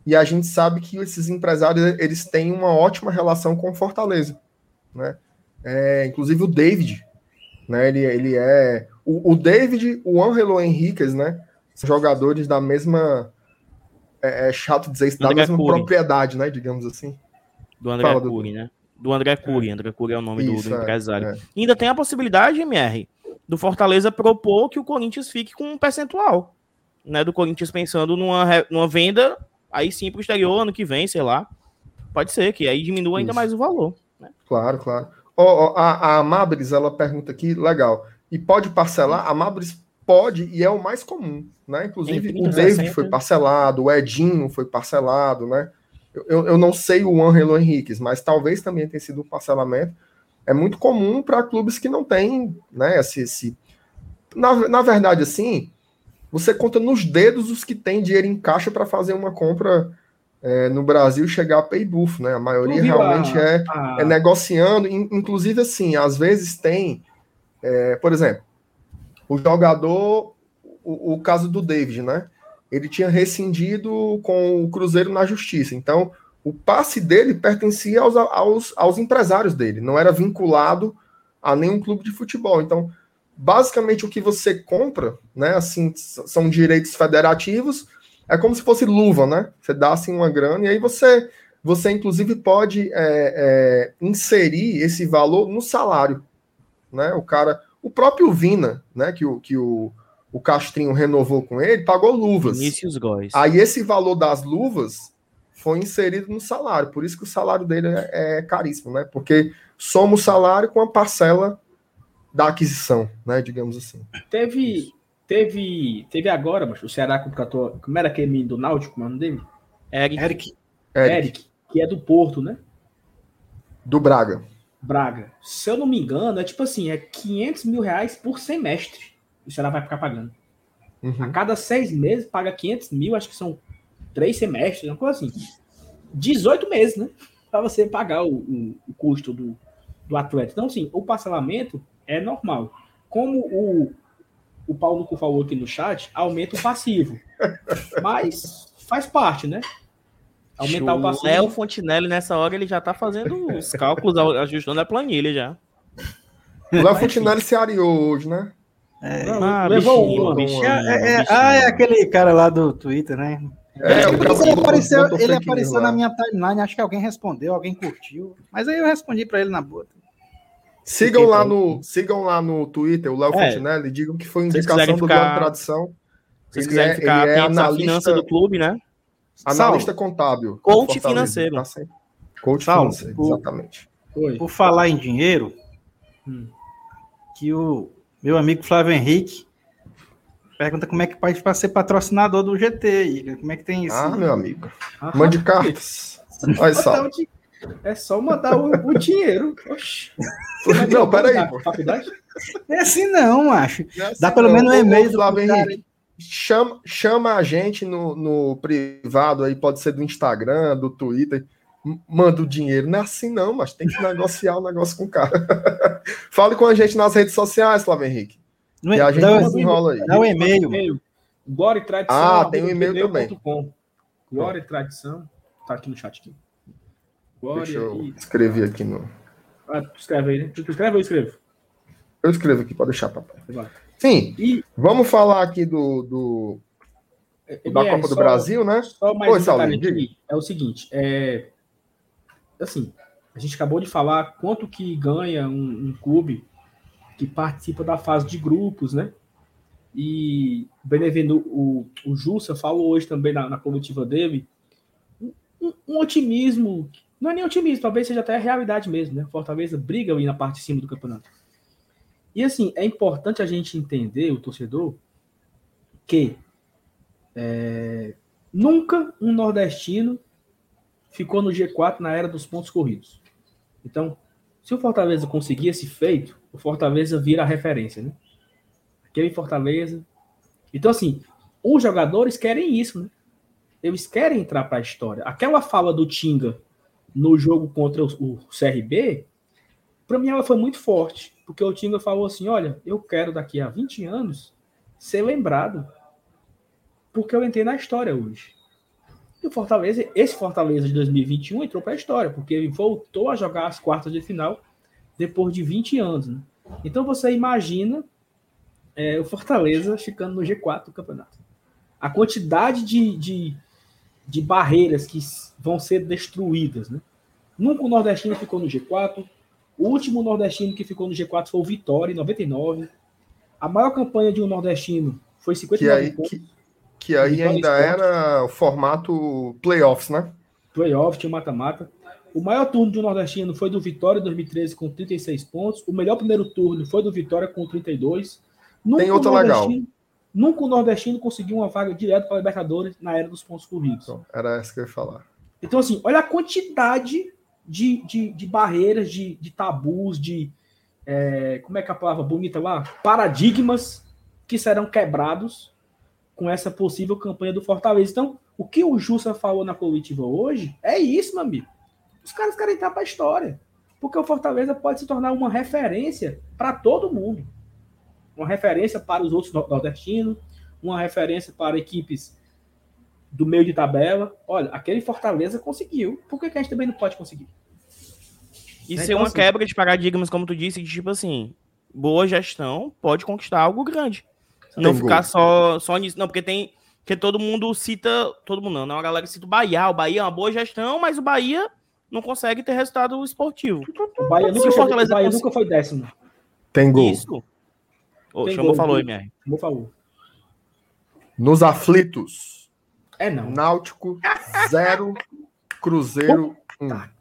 E a gente sabe que esses empresários eles têm uma ótima relação com o Fortaleza. Né? É, inclusive o David. Né? Ele, ele é. O, o David, o Angelo Henriquez, né? São jogadores da mesma. É, é chato dizer isso, da André mesma Cury. propriedade, né? Digamos assim. Do André Fala. Cury, né? Do André Cury. André Cury é o nome do- Isso, do, é, empresário. é. E ainda tem a possibilidade, MR, do Fortaleza propor que o Corinthians fique com um percentual. Né? Do Corinthians pensando numa, numa venda, aí sim pro exterior, ano que vem, sei lá. Pode ser, que aí diminua ainda Isso. mais o valor. Claro, claro. Ó, ó, a, a Mabris, ela pergunta aqui, legal. E pode parcelar? A Mabris pode e é o mais comum, né? Inclusive, o 30, David 60. foi parcelado, o Edinho foi parcelado, né? Eu, eu, eu não sei o Angelo Henriquez, mas talvez também tenha sido um parcelamento. É muito comum para clubes que não têm, né? Esse, esse... Na, na verdade, assim, você conta nos dedos os que têm dinheiro em caixa para fazer uma compra é, no Brasil chegar a pay buff, né? A maioria realmente é a- é negociando, in- inclusive assim, às vezes tem, é, por exemplo, o jogador, o, o caso do David, né? Ele tinha rescindido com o Cruzeiro na justiça, então o passe dele pertencia aos, aos, aos empresários dele, não era vinculado a nenhum clube de futebol. Então, basicamente o que você compra, né? Assim, são direitos federativos, é como se fosse luva, né? Você dá assim uma grana e aí você você inclusive pode é, é, inserir esse valor no salário, né? O cara, o próprio Vina, né? Que o, que o, o Castrinho renovou com ele, pagou luvas. Vinícius Góes. Aí esse valor das luvas foi inserido no salário, por isso que o salário dele é, é caríssimo, né? Porque soma o salário com a parcela da aquisição, né? Digamos assim. Teve, teve, teve agora, mas o Ceará contratou. Como era aquele menino do Náutico, como é o nome dele? Eric, Eric, Eric, Eric, que é do Porto, né? do Braga. Braga. Se eu não me engano, é tipo assim, é 500 mil reais por semestre. O Ceará vai ficar pagando. A Uhum. cada seis meses paga 500 mil, acho que são três semestres, uma coisa assim. 18 meses, né? Para você pagar o, o- o custo do, do atleta. Então, assim, o parcelamento é normal. Como o, o Paulo Cu falou aqui no chat, aumenta o passivo. Mas faz parte, né? Aumentar o o passivo. Léo Fontinelli, nessa hora, ele já tá fazendo os cálculos, ajustando a planilha já. O Léo Fontinelli se areou hoje, né? Não, Ah, levou bichinho, uma. bichinho, É, é, é, ah, é aquele cara lá do Twitter, né? É, o ele, apareceu, ele apareceu na minha timeline, acho que alguém respondeu, alguém curtiu. Mas aí eu respondi pra ele na boa. Sigam lá, no, sigam lá no Twitter, o Léo É. Fontinelli, e digam que foi indicação do ficar- Globo Tradição. Se vocês Ele quiserem é- ficar ele é atentos à analista- finança do clube, né? Analista contábil. do Coach financeiro. tá Coach Saulo, financeiro, o- exatamente. Oi. Por falar em dinheiro, Hum. que o meu amigo Flávio Henrique pergunta como é que faz para ser patrocinador do GT. Igor. Como é que tem isso? Ah, meu amigo. Ah, Mande cartas. Olha só. É só mandar o, o dinheiro. Oxi. Não, peraí, é assim não, macho. Não é assim Dá pelo não. menos um e-mail do Flávio. Henrique. Chama, chama a gente no, no privado aí, pode ser do Instagram, do Twitter. Manda o dinheiro. Não é assim, não, mas tem que negociar o negócio com o cara. Fale com a gente nas redes sociais, Flávio Henrique. Não E é, a gente dá, desenrola aí. dá o e-mail. E-mail. Glória e tradição. Ah, tem um e-mail gmail.com. Glória e tradição. Tá aqui no chat aqui. Glória Deixa eu e. escrever aqui no. Ah, escreve aí, né? Tu escreve ou eu escrevo? Eu escrevo aqui, pode deixar, papai. Vai. Sim, E. vamos falar aqui do, do- da MR, Copa do só- Brasil, né? Só mais Oi, um Saulinho, aqui. É o seguinte, é... Assim, a gente acabou de falar quanto que ganha um, um clube que participa da fase de grupos, né? E o Benevenu, o, o Jussa falou hoje também na, na coletiva dele um, um otimismo, não é nem otimismo, talvez seja até a realidade mesmo, né? Fortaleza briga ali na parte de cima do campeonato. E assim, é importante a gente entender, o torcedor, que é, nunca um nordestino ficou no G4 na era dos pontos corridos. Então, se o Fortaleza conseguir esse feito, o Fortaleza vira a referência, né? Aquele Fortaleza. Então, assim, os jogadores querem isso, né? Eles querem entrar para a história. Aquela fala do Tinga no jogo contra o, CRB, para mim ela foi muito forte, porque o Tinga falou assim: olha, eu quero daqui a 20 anos ser lembrado porque eu entrei na história hoje. E o Fortaleza, esse Fortaleza de 2021 entrou para a história, porque ele voltou a jogar as quartas de final depois de 20 anos. Né? Então você imagina é, o Fortaleza ficando no G4 do campeonato. A quantidade de, de, de barreiras que vão ser destruídas. Né? Nunca o Nordestino ficou no G4. O último Nordestino que ficou no G4 foi o Vitória, em 99. A maior campanha de um Nordestino foi Que 59 aí, pontos. que, que aí ainda era o formato playoffs, né? playoff, tinha mata-mata. O maior turno de um nordestino foi do Vitória em 2013 com 36 pontos. O melhor primeiro turno foi do Vitória com 32. Nunca Tem outra o legal. Nunca o nordestino conseguiu uma vaga direto para a Libertadores na era dos pontos corridos. Então, era essa que eu ia falar. Então, assim, olha a quantidade de, de, de barreiras, de, de tabus, de. é, como é que é a palavra bonita lá? Paradigmas que serão quebrados com essa possível campanha do Fortaleza. Então, o que o Jussa falou na coletiva hoje é isso, meu amigo. Os caras querem entrar para a história. Porque o Fortaleza pode se tornar uma referência para todo mundo. Uma referência para os outros nor- nordestinos, uma referência para equipes do meio de tabela. Olha, aquele Fortaleza conseguiu. Por que, que a gente também não pode conseguir? E Né, então, uma assim- quebra de paradigmas, como tu disse, de tipo assim, boa gestão pode conquistar algo grande. Não ficar gol. só, só nisso. Não, porque tem. Porque todo mundo cita. Todo mundo não, não. A galera cita o Bahia. Ah, O Bahia é uma boa gestão, mas o Bahia não consegue ter resultado esportivo. O Bahia, nunca, o Bahia nunca foi décimo. Tem gol. Isso. Tem chamou, gol, falou. MR. Como falou. Nos aflitos. É não. Náutico 0, Cruzeiro 1. Puta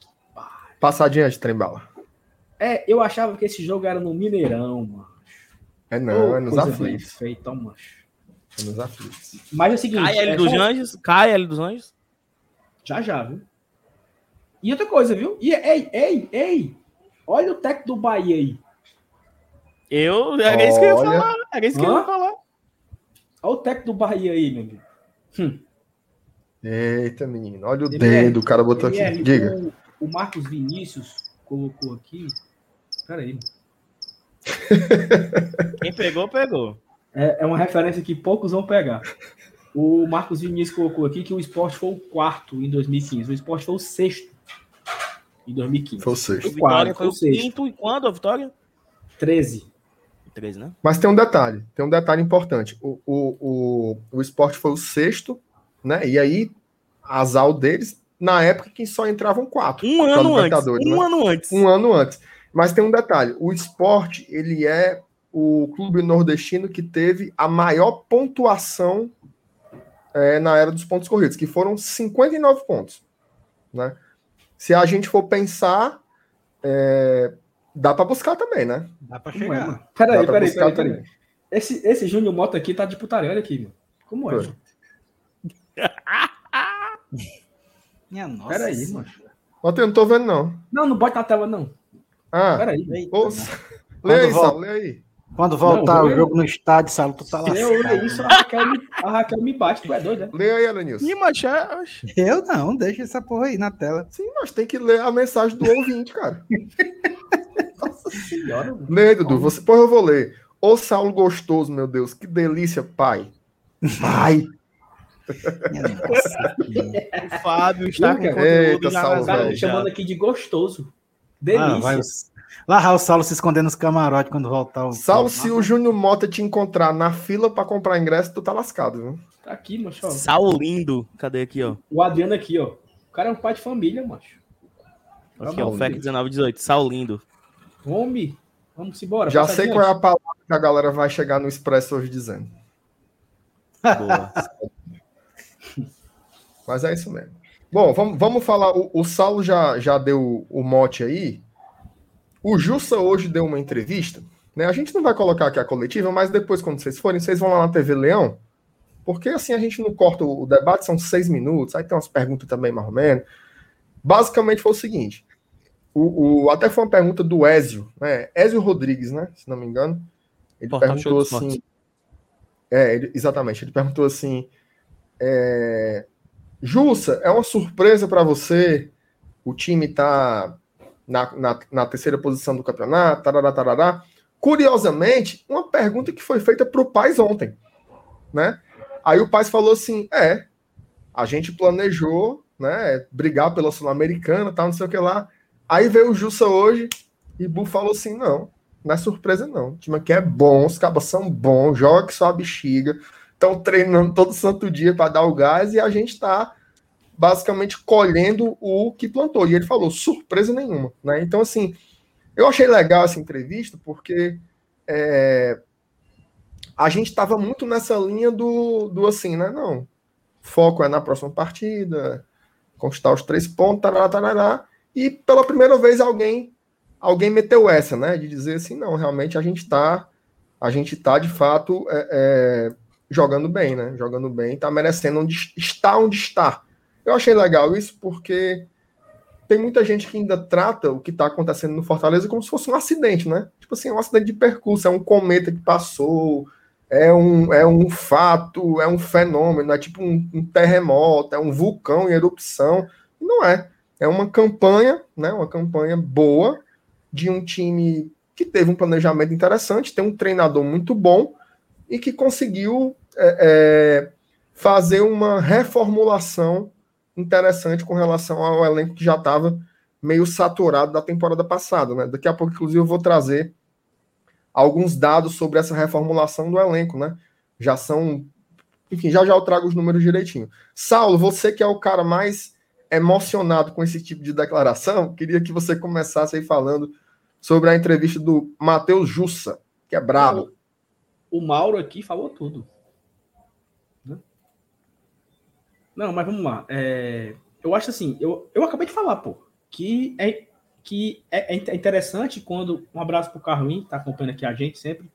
Passadinha de trem-bala. É, eu achava que esse jogo era no Mineirão, mano. É não, Ô, é nos aflitos. feita, ó, macho. É nos aflitos. Mas é o seguinte. Cai L é dos só- Anjos. Cai L dos Anjos. Já já, viu? E outra coisa, viu? E, ei, ei, ei. Olha o técnico do Bahia aí. Eu. Era isso que eu ia Olha. falar. Era isso que eu ia Hã? falar. Olha o técnico do Bahia aí, meu amigo. Hum. Eita, menino. Olha o MR, dedo, o cara botou aqui. MR, Diga. O, o Marcos Vinícius colocou aqui. Pera aí. Quem pegou, pegou. É, é uma referência que poucos vão pegar. O Marcos Vinícius colocou aqui que o esporte foi o quarto em 2015. O esporte foi o sexto em 2015. Foi o sexto. O Vitória foi o sexto. quinto. E quando a Vitória? 13. 13, né? Mas tem um detalhe, tem um detalhe importante. O, o, o, o esporte foi o sexto, né? E aí, azar deles, na época que só entravam quatro. Um ano antes. Libertadores, Um né? ano antes. Um ano antes. Mas tem um detalhe: o esporte ele é o clube nordestino que teve a maior pontuação é, na era dos pontos corridos, que foram 59 pontos. Né? Se a gente for pensar, é, dá para buscar também, né? Dá pra é, chegar. mano? Peraí, Dá pra peraí, peraí, peraí. Esse, esse Júnior Mota aqui tá de putaria, olha aqui, mano. Como é? Minha nossa. Peraí, mano. Ontem eu não tô vendo, não. Não, não bota na tela, não. Ah, Peraí. Lê aí, Sal, lê aí. Quando voltar Não, o jogo no estádio, Salo, tu tá lá. Eu ler isso, a Raquel, me, a Raquel me bate, tu é doido, né? Lê aí, Elenilson. Ih, é- oxe. Eu não, deixa essa porra aí na tela. Sim, mas tem que ler a mensagem do ouvinte, cara. Senhora. Lê aí, Dudu. Você, pois eu vou ler. Ô Saulo gostoso, meu Deus, que delícia, pai. Pai. Nossa. o Fábio está com Eita, conteúdo Saulo, Cara, velho, redes já. chamando aqui de gostoso. Ah, Delícia. vai, os- lá o Saulo se escondendo nos camarotes quando voltar o. Saulo, se o Júnior Mota te encontrar na fila pra comprar ingresso, tu tá lascado, viu? Tá aqui, macho. ó. Saulindo. Cadê aqui, ó? O Adriano aqui, ó. O cara é um pai de família, macho. Aqui, Tá ó. bom, FEC 1918. Saulindo. Homem, vamos embora. Já sei qual é a palavra que a galera vai chegar no Expresso hoje dizendo. Boa. Mas é isso mesmo. Bom, vamos, vamos falar. O, o Saulo já, já deu o mote aí. O Jussa hoje deu uma entrevista. Né? A gente não vai colocar aqui a coletiva, mas depois, quando vocês forem, vocês vão lá na TV Leão. Porque assim a gente não corta o, o debate, são seis minutos, aí tem umas perguntas também, mais ou menos. Basicamente foi o seguinte: o, o- até foi uma pergunta do Ézio, né? Ézio Rodrigues, né? Se não me engano. Ele Portal perguntou assim. É, ele- exatamente. Ele perguntou assim: é, Jussa, é uma surpresa para você o time tá na, na, na terceira posição do campeonato, tarará, tarará. Curiosamente, uma pergunta que foi feita para o Paz ontem, né? Aí o Paz falou assim: é, a gente planejou, né, brigar pela Sul-Americana, tal, não sei o que lá. Aí veio o Jussa hoje e Bu falou assim: não, não é surpresa, não. O time aqui é bom, os cabas são bons, joga que só a bexiga, estão treinando todo santo dia para dar o gás e a gente está basicamente colhendo o que plantou. E ele falou: surpresa nenhuma, né? Então, assim, eu achei legal essa entrevista porque é, a gente estava muito nessa linha do, do assim, né? Não, foco é na próxima partida, conquistar os três pontos, tarará, tarará. E pela primeira vez alguém alguém meteu essa, né? De dizer assim, não, realmente a gente está a gente tá de fato é, é, jogando bem, né? Jogando bem, tá merecendo onde está onde está. Eu achei legal isso porque tem muita gente que ainda trata o que está acontecendo no Fortaleza como se fosse um acidente, né? Tipo assim, é um acidente de percurso, é um cometa que passou, é um, é um fato, é um fenômeno, é tipo um, um terremoto, é um vulcão em erupção. Não é. É uma campanha, né? Uma campanha boa de um time que teve um planejamento interessante, tem um treinador muito bom e que conseguiu é, é, fazer uma reformulação interessante com relação ao elenco que já estava meio saturado da temporada passada. Né? Daqui a pouco, inclusive, eu vou trazer alguns dados sobre essa reformulação do elenco. Né? Já são. Enfim, já já eu trago os números direitinho. Saulo, você que é o cara mais emocionado com esse tipo de declaração, queria que você começasse aí falando sobre a entrevista do Matheus Jussa, que é brabo. O Mauro aqui falou tudo. Né? Não, mas vamos lá. É, eu acho assim, eu, eu acabei de falar, pô, que é, que é, é interessante quando. Um abraço pro Carlinhos, que tá acompanhando aqui a gente sempre.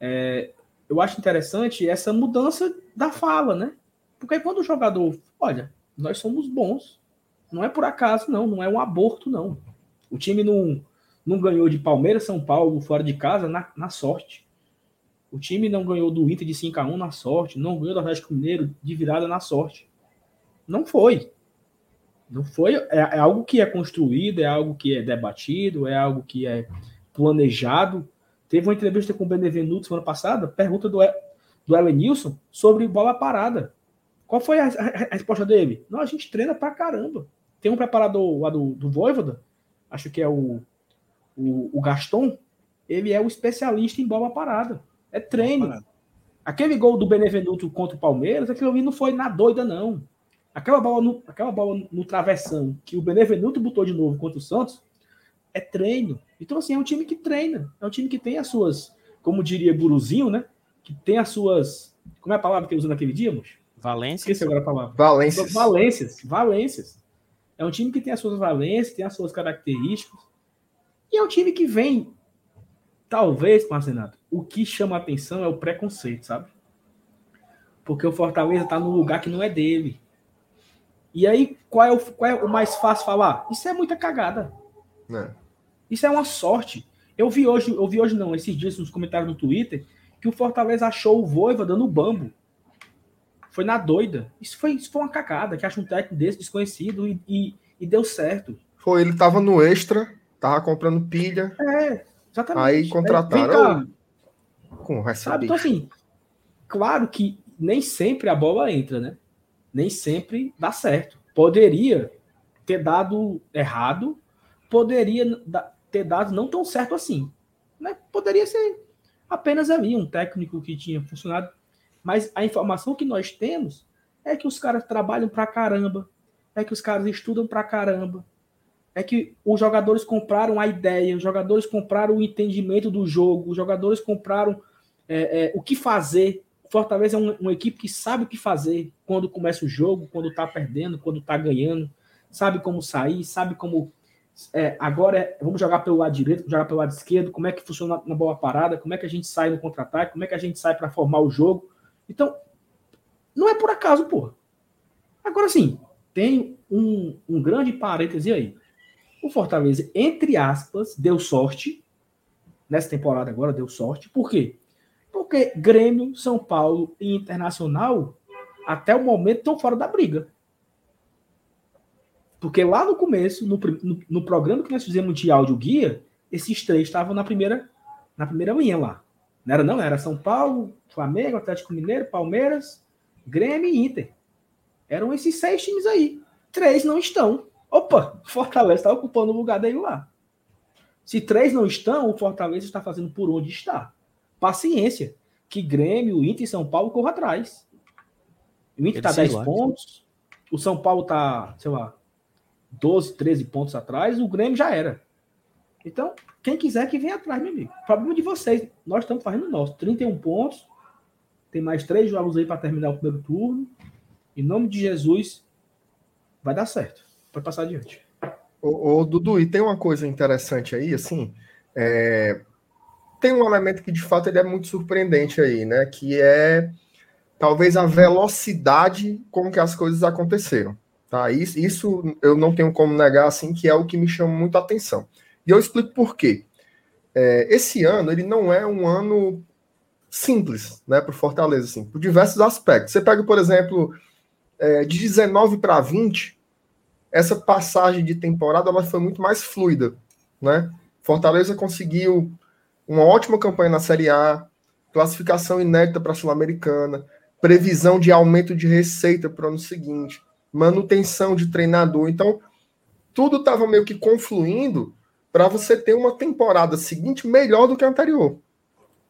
É, eu acho interessante essa mudança da fala, né? Porque quando o jogador, olha, nós somos bons. Não é por acaso, não. Não é um aborto, não. O time não, não ganhou de Palmeiras, São Paulo, fora de casa, na, na sorte. O time não ganhou do Inter de 5 a 1 na sorte, não ganhou do Atlético Mineiro de virada na sorte. Não foi. Não foi. É, é, algo que é construído, é algo que é debatido, é algo que é planejado. Teve uma entrevista com o Benevenuto semana passada, pergunta do, do Elenilson sobre bola parada. Qual foi a, a, a, resposta dele? Não, a gente treina pra caramba. Tem um preparador lá do, do Voivoda, acho que é o, o, o Gaston, ele é o especialista em bola parada. É treino. Aquele gol do Benevenuto contra o Palmeiras, aquilo ali não foi na doida, não. Aquela bola no, aquela bola no travessão que o Benevenuto botou de novo contra o Santos é treino. Então, assim, é um time que treina. É um time que tem as suas, como diria Guruzinho, né? Que tem as suas. Como é a palavra que ele usou naquele dia, moço? Valência. Esqueci agora a palavra. Valência. Valências. Valências. É um time que tem as suas valências, tem as suas características. E é um time que vem, talvez, Marcenato, o que chama a atenção é o preconceito, sabe? Porque o Fortaleza tá num lugar que não é dele. E aí, qual é o, qual é o mais fácil falar? Isso é muita cagada. né? Isso é uma sorte. Eu vi hoje, eu vi hoje não, esses dias nos comentários no Twitter, que o Fortaleza achou o Voiva dando bambo. Foi na doida. Isso foi, isso foi uma cagada, que acha um técnico desse desconhecido e, e, e deu certo. Foi, ele tava no extra, tava comprando pilha, É, exatamente. Aí contrataram- Vem cá, com sabe? recebido. Então, assim, claro que nem sempre a bola entra, né? Nem sempre dá certo. Poderia ter dado errado, poderia ter dado não tão certo assim. Né? Poderia ser apenas ali um técnico que tinha funcionado. Mas a informação que nós temos é que os caras trabalham pra caramba, é que os caras estudam pra caramba, é que os jogadores compraram a ideia, os jogadores compraram o entendimento do jogo, os jogadores compraram é, é, o que fazer. Fortaleza é um- uma equipe que sabe o que fazer quando começa o jogo, quando tá perdendo, quando tá ganhando, sabe como sair, sabe como. é, agora é, vamos jogar pelo lado direito, vamos jogar pelo lado esquerdo, como é que funciona na bola parada, como é que a gente sai no contra-ataque, como é que a gente sai para formar o jogo. Então, não é por acaso, porra. Agora sim, tem um, um grande parêntese aí. O Fortaleza, entre aspas, deu sorte. Nessa temporada agora deu sorte. Por quê? Porque Grêmio, São Paulo e Internacional, até o momento, estão fora da briga. Porque lá no começo, no, no, no programa que nós fizemos de áudio guia, esses três estavam na primeira, na primeira linha lá. Não era não, era São Paulo, Flamengo, Atlético Mineiro, Palmeiras, Grêmio e Inter. Eram esses seis times aí. Três não estão. Opa, Fortaleza está ocupando o lugar dele lá. Se três não estão, o Fortaleza está fazendo por onde está. Paciência. Que Grêmio, Inter e São Paulo corram atrás. O Inter está Eles 10 se lá. pontos. O São Paulo está, sei lá, 12, 13 pontos atrás. O Grêmio já era. Então, quem quiser que venha atrás, meu amigo. Problema de vocês. Nós estamos fazendo o nosso. 31 pontos. Tem mais três jogos aí para terminar o primeiro turno. Em nome de Jesus, vai dar certo. Pode passar adiante. Ô, ô, Dudu, e tem uma coisa interessante aí, assim, é, tem um elemento que de fato ele é muito surpreendente aí, né? Que é talvez a velocidade com que as coisas aconteceram. Tá? Isso, isso eu não tenho como negar, assim, que é o que me chama muito a atenção. E eu explico por quê. É, esse ano ele não é um ano simples, né, para o Fortaleza, assim, por diversos aspectos. Você pega, por exemplo, é, de 19 para 20, essa passagem de temporada ela foi muito mais fluida, né? Fortaleza conseguiu uma ótima campanha na Série A, classificação inédita para a Sul-Americana, previsão de aumento de receita para o ano seguinte, manutenção de treinador. Então, tudo estava meio que confluindo para você ter uma temporada seguinte melhor do que a anterior,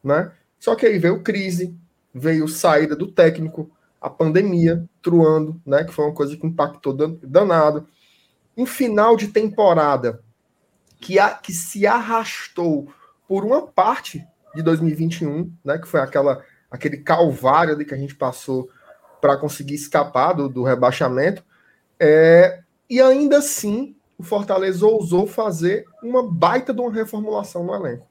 né? Só que aí veio crise, veio saída do técnico, a pandemia truando, né? Que foi uma coisa que impactou dan- danado. Um final de temporada que, a, que se arrastou por uma parte de 2021, né? Que foi aquela, aquele calvário ali que a gente passou para conseguir escapar do, do rebaixamento. É, e ainda assim, o Fortaleza ousou fazer uma baita de uma reformulação no elenco.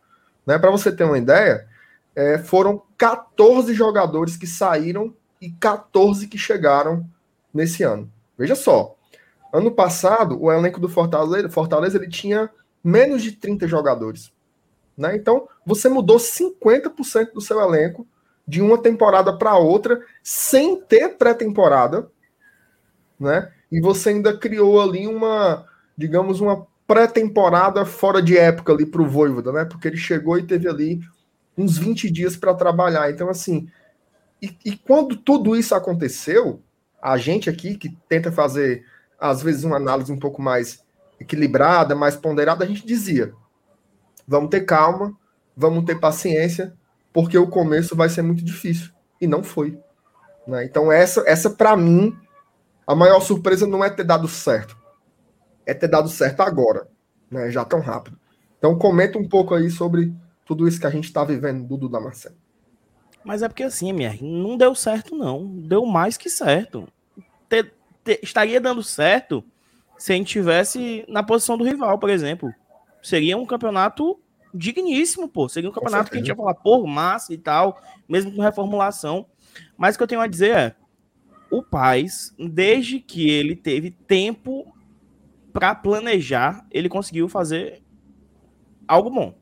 Né? Para você ter uma ideia, é, foram 14 jogadores que saíram e 14 que chegaram nesse ano. Veja só, ano passado o elenco do Fortaleza, Fortaleza ele tinha menos de 30 jogadores. Né? Então, você mudou 50% do seu elenco de uma temporada para outra sem ter pré-temporada, né? E você ainda criou ali uma, digamos, uma pré-temporada fora de época ali para o Voivoda, né? Porque ele chegou e teve ali uns 20 dias para trabalhar. Então, assim, e, e quando tudo isso aconteceu, a gente aqui que tenta fazer, às vezes, uma análise um pouco mais equilibrada, mais ponderada, a gente dizia: vamos ter calma, vamos ter paciência, porque o começo vai ser muito difícil. E não foi. Né? Então, essa, essa para mim, a maior surpresa não é ter dado certo, é ter dado certo agora, né? já tão rápido. Então comenta um pouco aí sobre tudo isso que a gente está vivendo, Dudu Damasceno. Mas é porque assim, MR, não deu certo, não. Deu mais que certo. Te- te- estaria dando certo se a gente tivesse na posição do rival, por exemplo. Seria um campeonato digníssimo, pô. Seria um campeonato que a gente ia falar, pô, massa e tal, mesmo com reformulação. Mas o que eu tenho a dizer é: o Paz, desde que ele teve tempo para planejar, ele conseguiu fazer algo bom.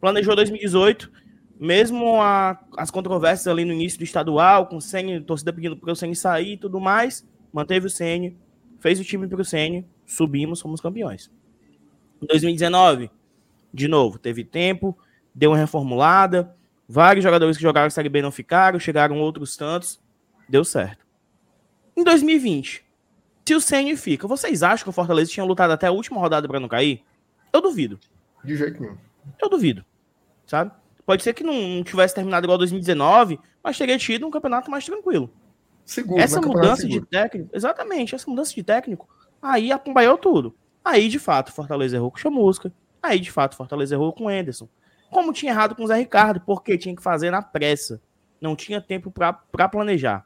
Planejou 2018, mesmo a- as controvérsias ali no início do estadual, com o Senna, torcida pedindo para o Senna sair e tudo mais, manteve o Senna, fez o time para o Senna, subimos, fomos campeões. Em 2019, de novo, teve tempo, deu uma reformulada, vários jogadores que jogaram Série B não ficaram, chegaram outros tantos, deu certo. Em 2020, se o Senna fica, vocês acham que o Fortaleza tinha lutado até a última rodada para não cair? Eu duvido. De jeito nenhum. Eu duvido. Sabe? Pode ser que não, tivesse terminado igual 2019, mas teria tido um campeonato mais tranquilo. Seguro, essa né? Campeonato mudança de seguro. técnico, exatamente, essa mudança de técnico, aí acompanhou tudo. Aí, de fato, o Fortaleza errou com o Chamusca. Aí, de fato, o Fortaleza errou com o Enderson. Como tinha errado com o Zé Ricardo, porque tinha que fazer na pressa. Não tinha tempo para planejar.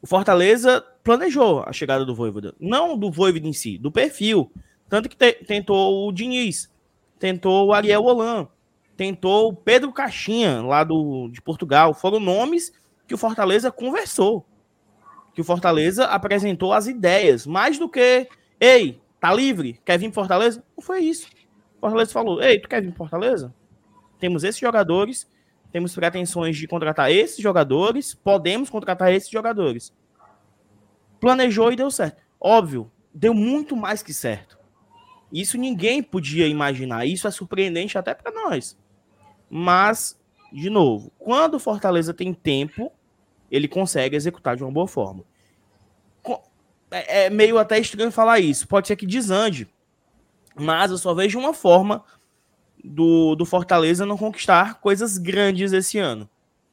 O Fortaleza planejou a chegada do Voivoda. Não do Voivoda em si, do perfil. Tanto que te- tentou o Diniz, tentou o Ariel Holan, tentou o Pedro Caixinha, lá do, de Portugal. Foram nomes que o Fortaleza conversou. Que o Fortaleza apresentou as ideias. Mais do que, ei, tá livre? Quer vir pro Fortaleza? Não foi isso. O Fortaleza falou, ei, tu quer vir pro Fortaleza? Temos esses jogadores, temos pretensões de contratar esses jogadores, podemos contratar esses jogadores. Planejou e deu certo. Óbvio, deu muito mais que certo. Isso ninguém podia imaginar. Isso é surpreendente até para nós. Mas, de novo, quando o Fortaleza tem tempo, ele consegue executar de uma boa forma. É é meio até estranho falar isso. Pode ser que desande. Mas eu só vejo uma forma do, do Fortaleza não conquistar coisas grandes esse ano.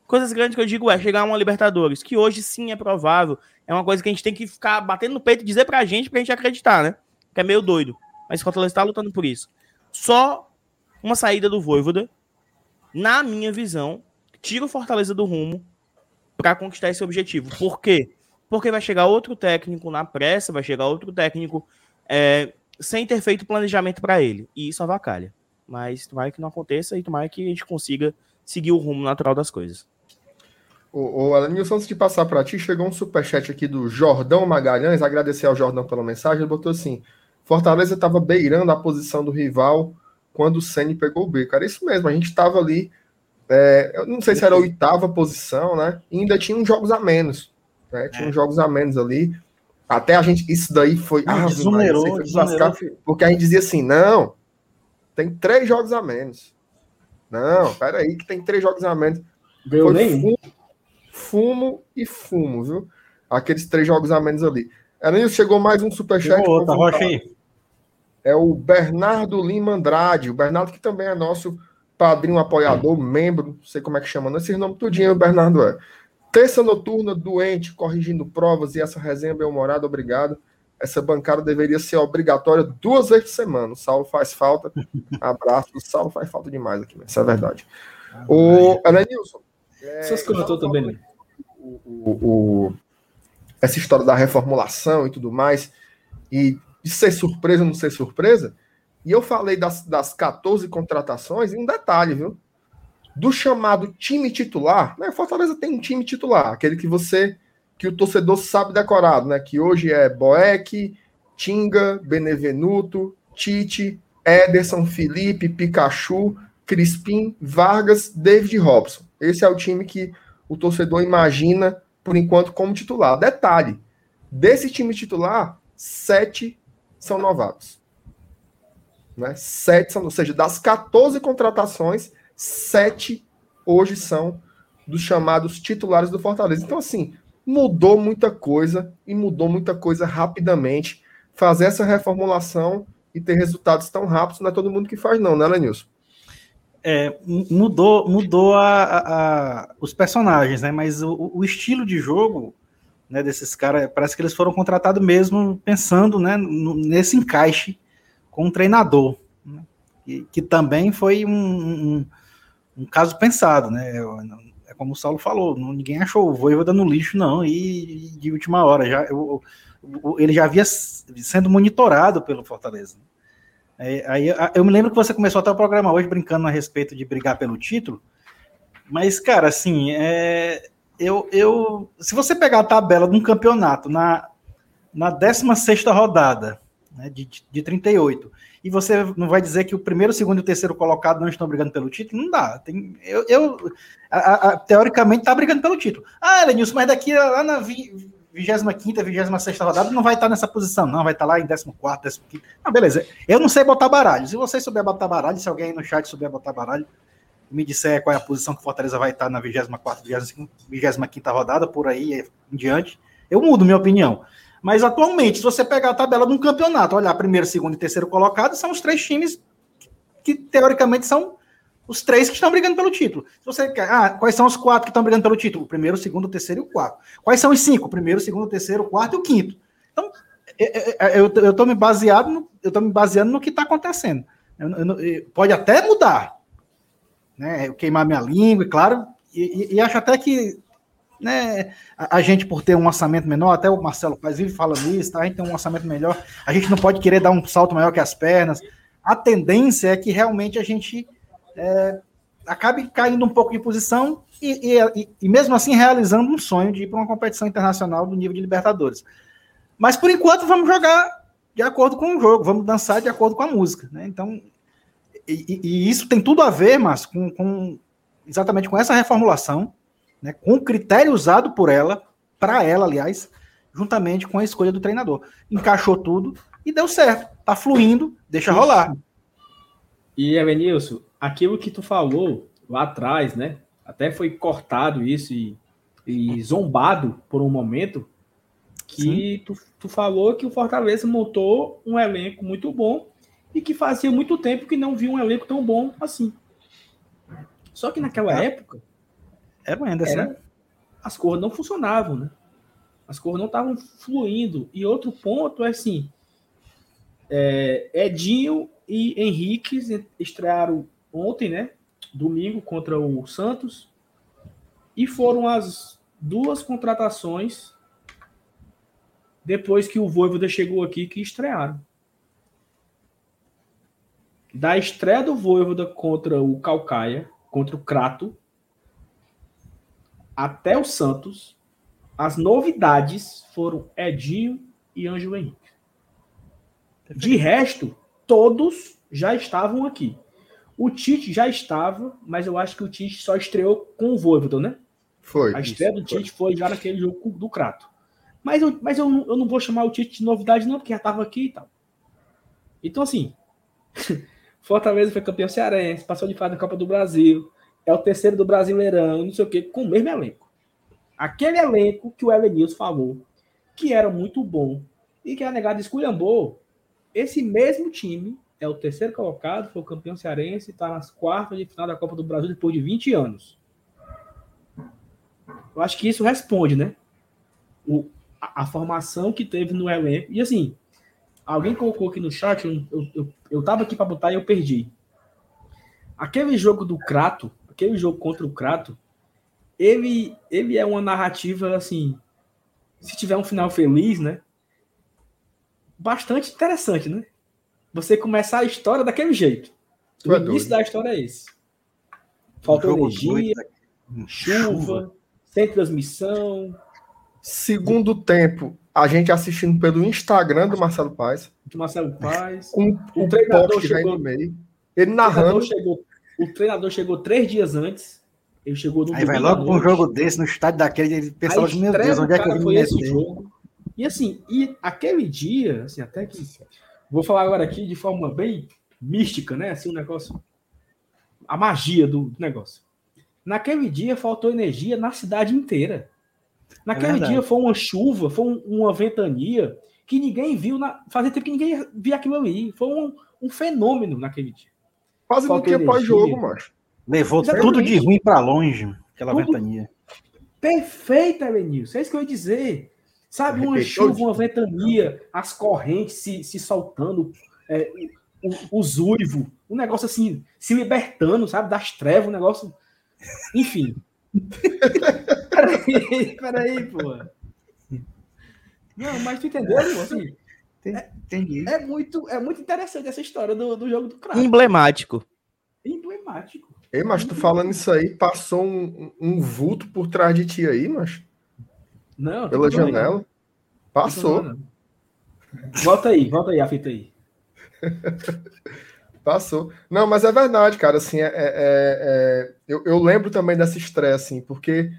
Coisas grandes que eu digo é chegar a uma Libertadores, que hoje sim é provável. É uma coisa que a gente tem que ficar batendo no peito e dizer pra gente pra gente acreditar, né? Que é meio doido. Mas o Fortaleza tá lutando por isso. Só uma saída do Voivoda, na minha visão, tira o Fortaleza do rumo para conquistar esse objetivo. Por quê? Porque vai chegar outro técnico na pressa, vai chegar outro técnico é, sem ter feito planejamento para ele. E isso avacalha. Mas tomara que não aconteça e tomara que a gente consiga seguir o rumo natural das coisas. Ô, ô Alanilson, antes de passar para ti, chegou um superchat aqui do Jordão Magalhães. Agradecer ao Jordão pela mensagem. Ele botou assim: Fortaleza estava beirando a posição do rival quando o Ceni pegou o B. Cara, isso mesmo, a gente estava ali. é, eu não sei se era a oitava posição, né? E ainda tinha uns jogos a menos. Né? Tinha É. uns jogos a menos ali. Até a gente. Isso daí foi. Isso aí foi porque a gente dizia assim: não, tem três jogos a menos. Não, peraí, que tem três jogos a menos. Foi nem? fumo, fumo e fumo, viu? Aqueles três jogos a menos ali. Elenilson, chegou mais um superchat. Chegou outra, rocha aí. É o Bernardo Lima Andrade. O Bernardo que também é nosso padrinho apoiador, membro, não sei como é que chama, não esses nomes tudinho, o Bernardo é. Terça noturna, doente, corrigindo provas e essa resenha bem-humorada, obrigado. Essa bancada deveria ser obrigatória duas vezes por semana. O Saulo faz falta. Abraço. O Saulo faz falta demais aqui, mas isso é verdade. O Elenilson. é, Essas comentou também, né? o, o- o- essa história da reformulação e tudo mais, e de ser surpresa ou não ser surpresa, e eu falei das, das 14 contratações, e um detalhe, viu? Do chamado time titular, né? Fortaleza tem um time titular, aquele que você, que o torcedor sabe decorado, né? Que hoje é Boeck, Tinga, Benevenuto, Tite, Ederson, Felipe, Pikachu, Crispim, Vargas, David Robson. Esse é o time que o torcedor imagina, por enquanto, como titular. Detalhe: desse time titular, sete são novatos. Né? Sete são, ou seja, das 14 contratações, sete hoje são dos chamados titulares do Fortaleza. Então, assim, mudou muita coisa e mudou muita coisa rapidamente. Fazer essa reformulação e ter resultados tão rápidos não é todo mundo que faz, não, né, Lenilson? É, mu- mudou mudou a, a- a- os personagens, né? Mas o, o estilo de jogo né, desses caras, parece que eles foram contratados mesmo pensando né, nesse encaixe com o treinador. né? que, que também foi um, um, um caso pensado, né? É como o Saulo falou, ninguém achou o Voivoda no lixo, não, e, de última hora, já, eu, ele já havia sendo monitorado pelo Fortaleza. É, aí eu me lembro que você começou até o programa hoje brincando a respeito de brigar pelo título, mas, cara, assim, é, eu, eu, se você pegar a tabela de um campeonato na, na 16 rodada, né, de, de 38, e você não vai dizer que o primeiro, o segundo e o terceiro colocado não estão brigando pelo título? Não dá. Tem, eu, eu- a- a- teoricamente, está brigando pelo título. Ah, Lenilson, mas daqui lá na vi- 25ª, 26ª rodada não vai estar nessa posição, não, vai estar lá em 14º, 15º. Não, beleza. Eu não sei botar baralho. Se vocês souber botar baralho, se alguém aí no chat souber botar baralho, me disser qual é a posição que Fortaleza vai estar na 24ª, 25ª, 25ª rodada, por aí em diante, eu mudo minha opinião. Mas atualmente, se você pegar a tabela de um campeonato, olhar primeiro, segundo e terceiro colocado, são os três times que teoricamente são os três que estão brigando pelo título. Se você quer, ah, quais são os quatro que estão brigando pelo título? O primeiro, o segundo, o terceiro e o quarto. Quais são os cinco? O primeiro, o segundo, o terceiro, o quarto e o quinto. Então, é, é, é, eu, tô me baseado, no, eu tô me baseando no que está acontecendo. Eu- eu eu- pode até mudar, né? Eu queimar minha língua, claro, e, e- e acho até que né, a, a gente, por ter um orçamento menor, até o Marcelo Paz vive falando isso, tá? a gente tem um orçamento melhor, a gente não pode querer dar um salto maior que as pernas. A tendência é que realmente a gente é, acabe caindo um pouco de posição e, e- e- mesmo assim realizando um sonho de ir para uma competição internacional do nível de Libertadores. Mas por enquanto vamos jogar de acordo com o jogo, vamos dançar de acordo com a música. Né? Então, e- e isso tem tudo a ver, mas com, com- exatamente com essa reformulação, né, com o critério usado por ela, para ela, aliás, juntamente com a escolha do treinador. Encaixou tudo e deu certo. Tá fluindo, deixa rolar. E, Evanilson, aquilo que tu falou lá atrás, né? Até foi cortado isso e, e zombado por um momento, que tu, tu falou que o Fortaleza montou um elenco muito bom e que fazia muito tempo que não via um elenco tão bom assim. Só que naquela É. época, É, Anderson, era- né? as cores não funcionavam, né? As cores não estavam fluindo. E outro ponto é assim: é, Edinho e Henrique estrearam ontem, né? Domingo contra o Santos. E foram as duas contratações depois que o Voivoda chegou aqui que estrearam. Da estreia do Voivoda contra o Calcaia, contra o Crato, até o Santos, as novidades foram Edinho e Ângelo Henrique. De resto, todos já estavam aqui. O Tite já estava, mas eu acho que o Tite só estreou com o Voivoda, né? Foi. A estreia do Tite foi já naquele jogo do Crato. Mas, eu, mas eu, não- eu não vou chamar o Tite de novidade, não, porque já estava aqui e tal. Então, assim, Fortaleza foi campeão cearense, passou de fase na Copa do Brasil, é o terceiro do Brasileirão, não sei o quê, com o mesmo elenco. Aquele elenco que o Elenilson falou, que era muito bom e que a negada esculhambou, esse mesmo time é o terceiro colocado, foi o campeão cearense, está nas quartas de final da Copa do Brasil depois de 20 anos. Eu acho que isso responde, né? O, a, a formação que teve no elenco. E assim, alguém colocou aqui no chat, eu, eu, eu, eu aqui para botar e eu perdi. Aquele jogo do Crato, aquele jogo contra o Crato, ele, ele é uma narrativa assim. Se tiver um final feliz, né? Bastante interessante, né? Você começar a história daquele jeito. Tu O é início doido. da história é esse. Faltou Jogo energia, doido, chuva, sem transmissão, Segundo tempo, a gente assistindo pelo Instagram do Marcelo Paz, de Marcelo Paz. com O o treinador chegou- no meio. Ele narrando. chegou, o treinador chegou três dias antes. Ele chegou no Aí vai logo um jogo desse no estádio daquele, ele pensa A logo, meu Deus, onde é que eu foi esse meter? jogo. E assim, e aquele dia, assim, até que. Vou falar agora aqui de forma bem mística, né? Assim, um negócio. A magia do negócio. Naquele dia faltou energia na cidade inteira. Naquele verdade. dia foi uma chuva, foi um- uma ventania que ninguém viu. Na... Fazia tempo que ninguém via aquilo ali. Foi um, um fenômeno naquele dia. Quase não falta tinha energia. pós-jogo, macho. Levou Exatamente. tudo de ruim pra longe, aquela Tudo- ventania. Perfeita, Elenilson. É isso que eu ia dizer. Sabe, uma chuva, uma ventania, as correntes se, se soltando, é, o, o Zuivo, um negócio assim, se libertando, sabe, das trevas, um negócio. Enfim. peraí, peraí, pô. Não, mas tu entendeu, pô? Assim, Entendi. é, muito, é muito interessante essa história do, do jogo do craque. Emblemático. Emblemático. Ei, mas tu falando isso aí, passou um, um vulto por trás de ti aí, mas Não, pela janela. Passou, Não, não. Volta aí, volta aí a fita aí. passou. Não, mas é verdade, cara. Assim, é, é- é- eu, eu lembro também dessa estreia, assim, porque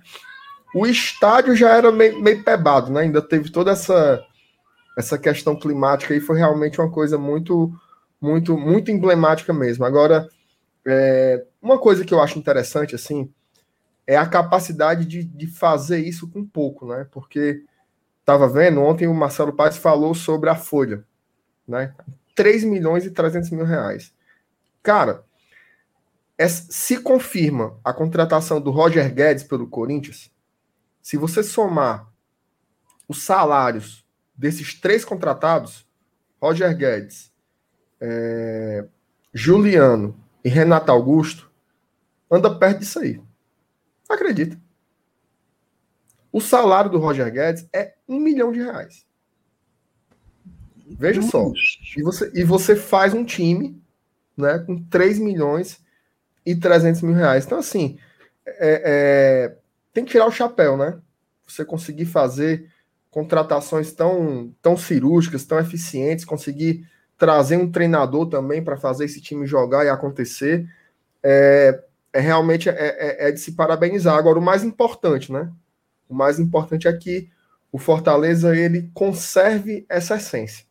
o estádio já era meio, meio pebado, né? Ainda teve toda essa essa questão climática e foi realmente uma coisa muito, muito, muito emblemática mesmo. Agora, é, uma coisa que eu acho interessante, assim, é a capacidade de, de fazer isso com pouco, né? Porque estava vendo, ontem o Marcelo Paes falou sobre a Folha, né? 3 milhões e 300 mil reais. Cara, é- se confirma a contratação do Roger Guedes pelo Corinthians, se você somar os salários desses três contratados, Roger Guedes, é, Juliano e Renato Augusto, anda perto disso aí. Acredita. O salário do Roger Guedes é um milhão de reais. Veja só. E você, e você faz um time né, com 3 milhões e 300 mil reais. Então, assim, é- é, tem que tirar o chapéu, né? Você conseguir fazer contratações tão, tão cirúrgicas, tão eficientes, conseguir trazer um treinador também para fazer esse time jogar e acontecer, é, é realmente é, é- é de se parabenizar. Agora, o mais importante, né? O mais importante é que o Fortaleza ele conserve essa essência.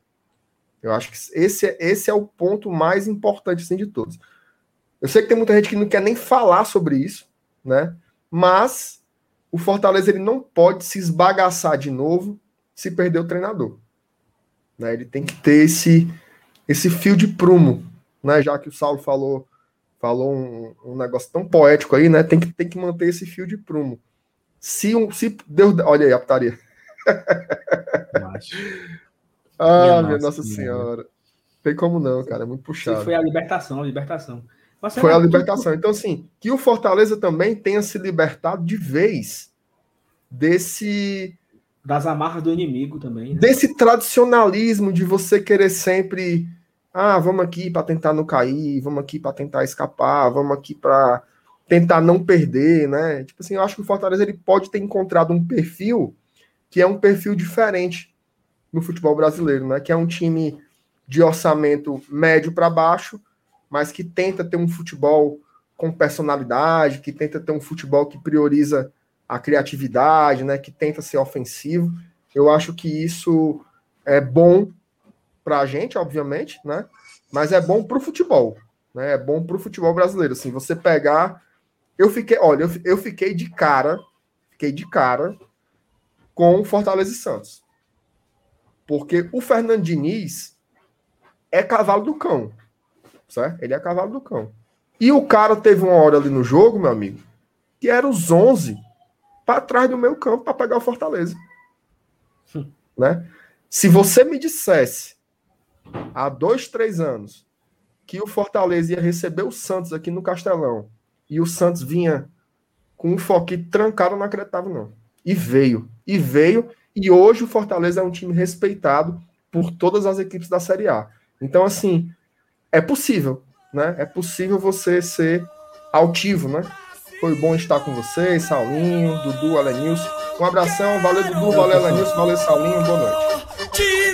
Eu acho que esse, é- esse é o ponto mais importante assim, de todos. Eu sei que tem muita gente que não quer nem falar sobre isso, né? Mas o Fortaleza ele não pode se esbagaçar de novo se perder o treinador. Né? Ele tem que ter esse, esse fio de prumo, né? Já que o Saulo falou falou um, um negócio tão poético aí, né? Tem que, tem que manter esse fio de prumo. Se um, se Deus, olha aí a putaria. Ah, Minha minha Nossa Nossa Senhora. Tem como não, cara, é muito puxado. foi a libertação, a libertação. Foi a libertação. Então, assim, que o Fortaleza também tenha se libertado de vez desse Das amarras do inimigo também. né? desse tradicionalismo de você querer sempre ah, vamos aqui para tentar não cair, vamos aqui para tentar escapar, vamos aqui para tentar não perder, né? Tipo assim, eu acho que o Fortaleza ele pode ter encontrado um perfil que é um perfil diferente no futebol brasileiro, né? Que é um time de orçamento médio para baixo, mas que tenta ter um futebol com personalidade, que tenta ter um futebol que prioriza a criatividade, né? Que tenta ser ofensivo. Eu acho que isso é bom para a gente, obviamente, né? Mas é bom para o futebol, né? É bom para o futebol brasileiro. Assim, você pegar, eu fiquei, olha, eu, fiquei de cara, fiquei de cara com o Fortaleza e Santos, porque o Fernando Diniz é cavalo do cão, certo? Ele é cavalo do cão. E o cara teve uma hora ali no jogo, meu amigo, que era os 11 para trás do meu campo para pegar o Fortaleza, né? Se você me dissesse há dois, três anos que o Fortaleza ia receber o Santos aqui no Castelão e o Santos vinha com um foquinho trancado, eu não acreditava, não. E veio. E veio. E hoje o Fortaleza é um time respeitado por todas as equipes da Série A. Então, assim, é possível, né? É possível você ser altivo, né? Foi bom estar com vocês, Saulinho, Dudu, Alenilson. Um abração, valeu Dudu, valeu Alenilson, valeu Saulinho, boa noite.